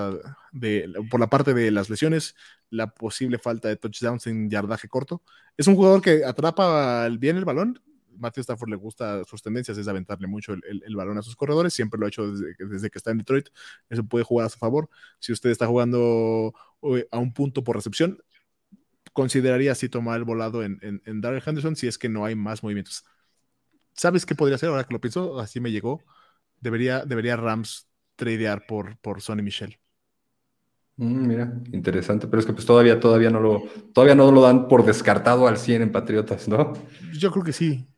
de, por la parte de las lesiones, la posible falta de touchdowns en yardaje corto. Es un jugador que atrapa bien el balón. Matthew Stafford le gusta sus tendencias, es aventarle mucho el, balón a sus corredores. Siempre lo ha hecho desde, que- está en Detroit. Eso puede jugar a su favor. Si usted está jugando eh, a un punto por recepción, consideraría así tomar el volado en, en, Henderson si es que no hay más movimientos. ¿Sabes qué podría ser ahora que lo pienso? Así me llegó. Debería, debería Rams tradear por, por Sonny Michel. Mm, mira, interesante, pero es que pues todavía, todavía no lo, todavía no lo dan por descartado al 100 en Patriotas, ¿no? Yo creo que sí.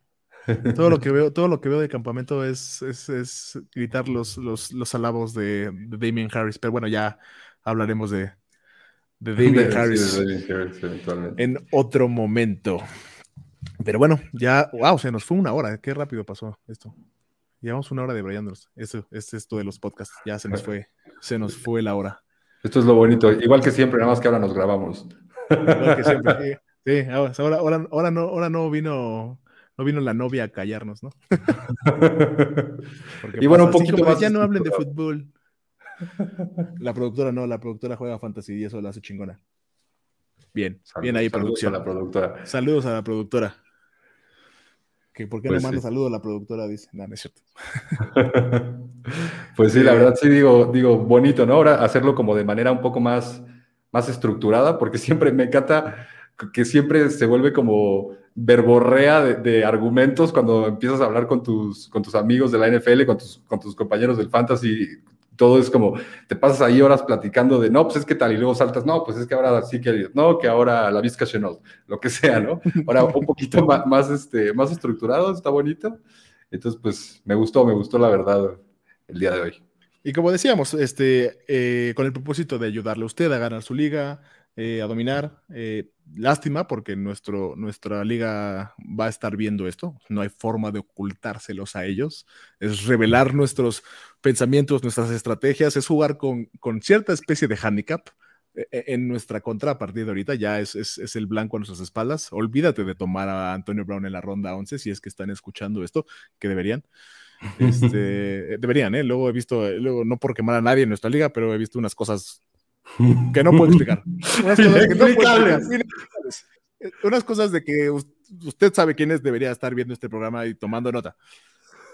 Todo lo que veo, todo lo que veo de campamento es, es, es gritar los, los, los alabos de, de Damien Harris. Pero bueno, ya hablaremos de, de Damien Sí, Harris. de en otro momento. Pero bueno, ya, wow, se nos fue una hora. Qué rápido pasó esto. Llevamos una hora de Briandos. Eso es esto de los podcasts. Ya se nos fue, se nos fue la hora. Esto es lo bonito, igual que siempre, nada más que ahora nos grabamos. Igual que siempre. Sí, ahora, ahora, ahora, no, ahora no vino, no vino la novia a callarnos, ¿no? Porque Y bueno, un pasa así poquito más Ya no hablen de fútbol. La productora no, la productora juega fantasy y eso la hace chingona. Bien, bien ahí, producción. a la productora. Saludos a la productora. Que por qué Pues no manda sí. saludo a la productora, dice. No, no es cierto. Pues sí, la verdad sí digo, digo, bonito, ¿no? Ahora hacerlo como de manera un poco más, más estructurada, porque siempre me encanta que siempre se vuelve como verborrea de, de argumentos cuando empiezas a hablar con tus, con tus amigos de la NFL, con tus, con tus compañeros del fantasy. Todo es como, te pasas ahí horas platicando de, no, pues es que tal, y luego saltas, no, pues es que ahora sí que, no, que ahora la Vizca Chenault, lo que sea, ¿no? Ahora un poquito más, este, más estructurado, está bonito. Entonces, pues me gustó, me gustó la verdad el día de hoy. Y como decíamos, este, eh, con el propósito de ayudarle a usted a ganar su liga, eh, a dominar. eh, lástima porque nuestro, nuestra liga va a estar viendo esto. No hay forma de ocultárselos a ellos. Es revelar nuestros pensamientos, nuestras estrategias, es jugar con, con cierta especie de handicap eh, en nuestra contra a partir de ahorita. Ya es, es, es el blanco a nuestras espaldas. Olvídate de tomar a Antonio Brown en la ronda 11 si es que están escuchando esto, que deberían. Este, deberían, ¿eh? Luego he visto, luego no por quemar a nadie en nuestra liga, pero he visto unas cosas que no puedo explicar. Unas cosas que no puedo explicar. Unas cosas de que us- usted sabe quiénes debería estar viendo este programa y tomando nota.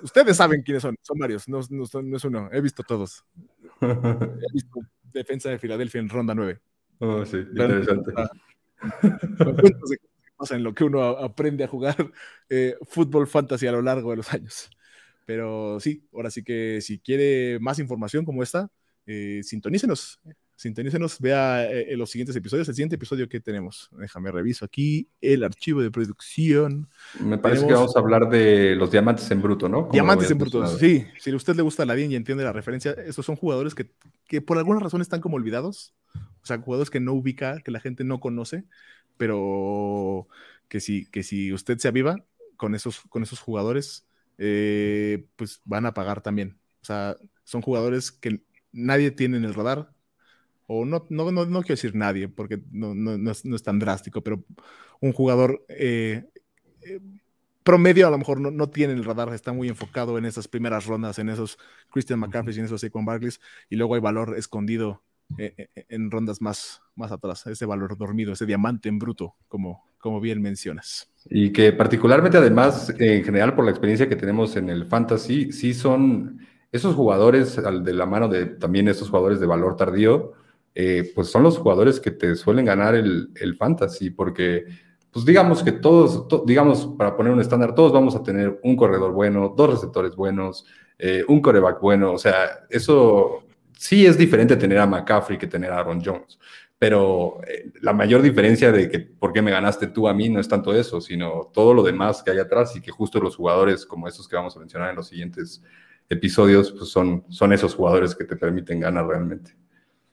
Ustedes saben quiénes son, son varios, no, es uno, he visto todos. he visto defensa de Filadelfia en ronda 9. Oh, sí, interesante. pasa en lo que uno aprende a jugar eh, fútbol fantasy a lo largo de los años. Pero sí, ahora sí que si quiere más información como esta, eh, sintonícenos sintonícenos, vea eh, los siguientes episodios. El siguiente episodio que tenemos, déjame reviso aquí el archivo de producción. Me parece que vamos a hablar de los diamantes en bruto, ¿no? Diamantes en bruto, sí. Si a usted le gusta la bien y entiende la referencia, estos son jugadores que, que por alguna razón están como olvidados. O sea, jugadores que no ubica, que la gente no conoce, pero que si, que si usted se aviva con esos, con esos jugadores, eh, pues van a pagar también. O sea, son jugadores que nadie tiene en el radar, o no, no, no, no quiero decir nadie, porque no, no, es, no es, tan drástico, pero un jugador eh, eh, promedio a lo mejor no, tiene el radar, está muy enfocado en esas primeras rondas, en esos Christian McCaffrey y en esos Saquon Barclays, y luego hay valor escondido eh, en rondas más, más atrás, ese valor dormido, ese diamante en bruto, como, como bien mencionas. Y que particularmente además, en general por la experiencia que tenemos en el fantasy, sí son esos jugadores de la mano de también esos jugadores de valor tardío, eh, pues son los jugadores que te suelen ganar el, fantasy, porque, pues digamos que todos, digamos, para poner un estándar, todos vamos a tener un corredor bueno, dos receptores buenos, eh, un coreback bueno, o sea, eso sí es diferente tener a McCaffrey que tener a Aaron Jones, pero eh, la mayor diferencia de que por qué me ganaste tú a mí no es tanto eso, sino todo lo demás que hay atrás y que justo los jugadores como esos que vamos a mencionar en los siguientes episodios, pues son, son esos jugadores que te permiten ganar realmente.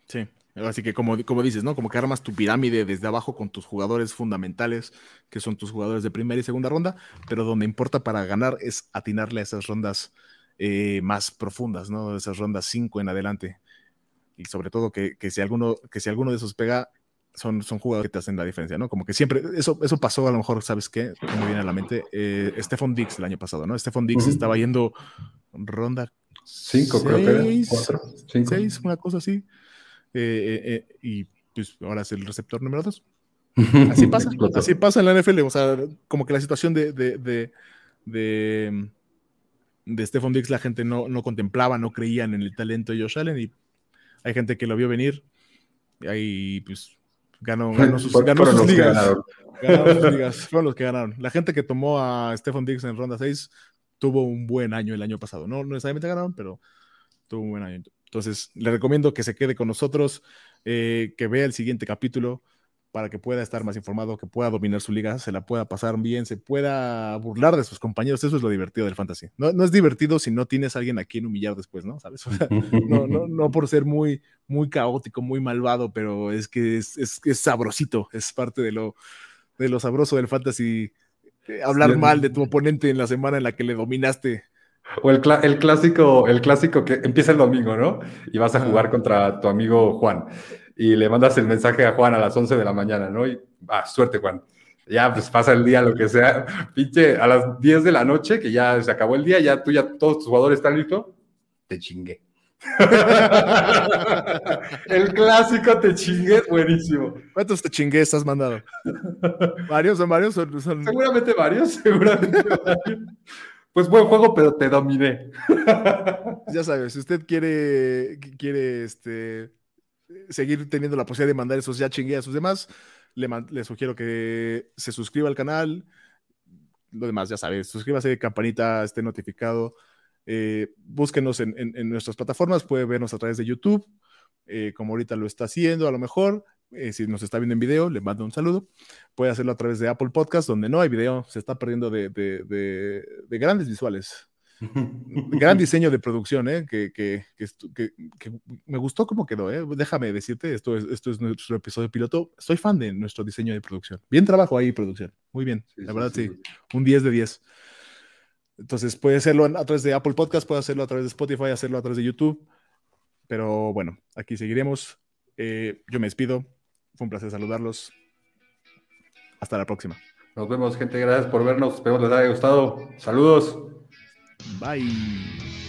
Sí, Así que como, como dices, ¿no? Como que armas tu pirámide desde abajo con tus jugadores fundamentales, que son tus jugadores de primera y segunda ronda, pero donde importa para ganar es atinarle a esas rondas eh, más profundas, ¿no? Esas rondas 5 en adelante. Y sobre todo que, que, si alguno, que si alguno de esos pega, son, son jugadores que te hacen la diferencia, ¿no? Como que siempre, eso, eso pasó a lo mejor, ¿sabes qué? Me viene a la mente, eh, Stephon Dix el año pasado, ¿no? Stephon Dix estaba yendo ronda 5, creo que era. 4, 6, una cosa así. Eh, eh, eh, y pues ahora es el receptor número 2. Así pasa, así pasa en la NFL. O sea, como que la situación de, de, de, de, de Stephon Diggs la gente no, no contemplaba, no creían en el talento de Josh Allen y hay gente que lo vio venir y ahí pues ganó, ganó sus, ganó sus ligas. sus ligas. Fueron los que ganaron. La gente que tomó a Stephon Diggs en ronda 6 tuvo un buen año el año pasado. No, no necesariamente ganaron, pero tuvo un buen año. Entonces, le recomiendo que se quede con nosotros, eh, que vea el siguiente capítulo para que pueda estar más informado, que pueda dominar su liga, se la pueda pasar bien, se pueda burlar de sus compañeros. Eso es lo divertido del fantasy. No, no es divertido si no tienes a alguien a quien humillar después, ¿no? ¿Sabes? no, no, no, por ser muy, muy caótico, muy malvado, pero es que es, es, es sabrosito, es parte de lo, de lo sabroso del fantasy. Eh, hablar mal de tu oponente en la semana en la que le dominaste o el, el, clásico, el clásico que empieza el domingo, ¿no? Y vas a jugar contra tu amigo Juan. Y le mandas el mensaje a Juan a las 11 de la mañana, ¿no? Y, ah, suerte, Juan. Ya, pues pasa el día, lo que sea. Pinche, a las 10 de la noche, que ya se acabó el día, ya tú, ya todos tus jugadores están listos. Te chingué. el clásico te chingué, buenísimo. ¿Cuántos te chingué estás mandado? ¿Varios? ¿Son varios? ¿Son, Seguramente varios, seguramente varios pues buen juego, pero te dominé. ya sabes, si usted quiere, quiere este, seguir teniendo la posibilidad de mandar esos ya chingue a sus demás, le, sugiero que se suscriba al canal. Lo demás, ya sabes, suscríbase, campanita, esté notificado. Eh, búsquenos en, nuestras plataformas, puede vernos a través de YouTube, eh, como ahorita lo está haciendo, a lo mejor. Eh, si nos está viendo en video, le mando un saludo. Puede hacerlo a través de Apple Podcast, donde no hay video, se está perdiendo de, de, grandes visuales. Gran diseño de producción, ¿eh? que, que, que, me gustó cómo quedó. ¿eh? Déjame decirte, esto es, esto es nuestro episodio piloto. Soy fan de nuestro diseño de producción. Bien trabajo ahí, producción. Muy bien. la verdad, sí, Un 10 de 10. Entonces, puede hacerlo a través de Apple Podcast, puede hacerlo a través de Spotify, hacerlo a través de YouTube. Pero bueno, aquí seguiremos. Eh, yo me despido. Fue un placer saludarlos. Hasta la próxima. Nos vemos, gente. Gracias por vernos. Espero les haya gustado. Saludos. Bye.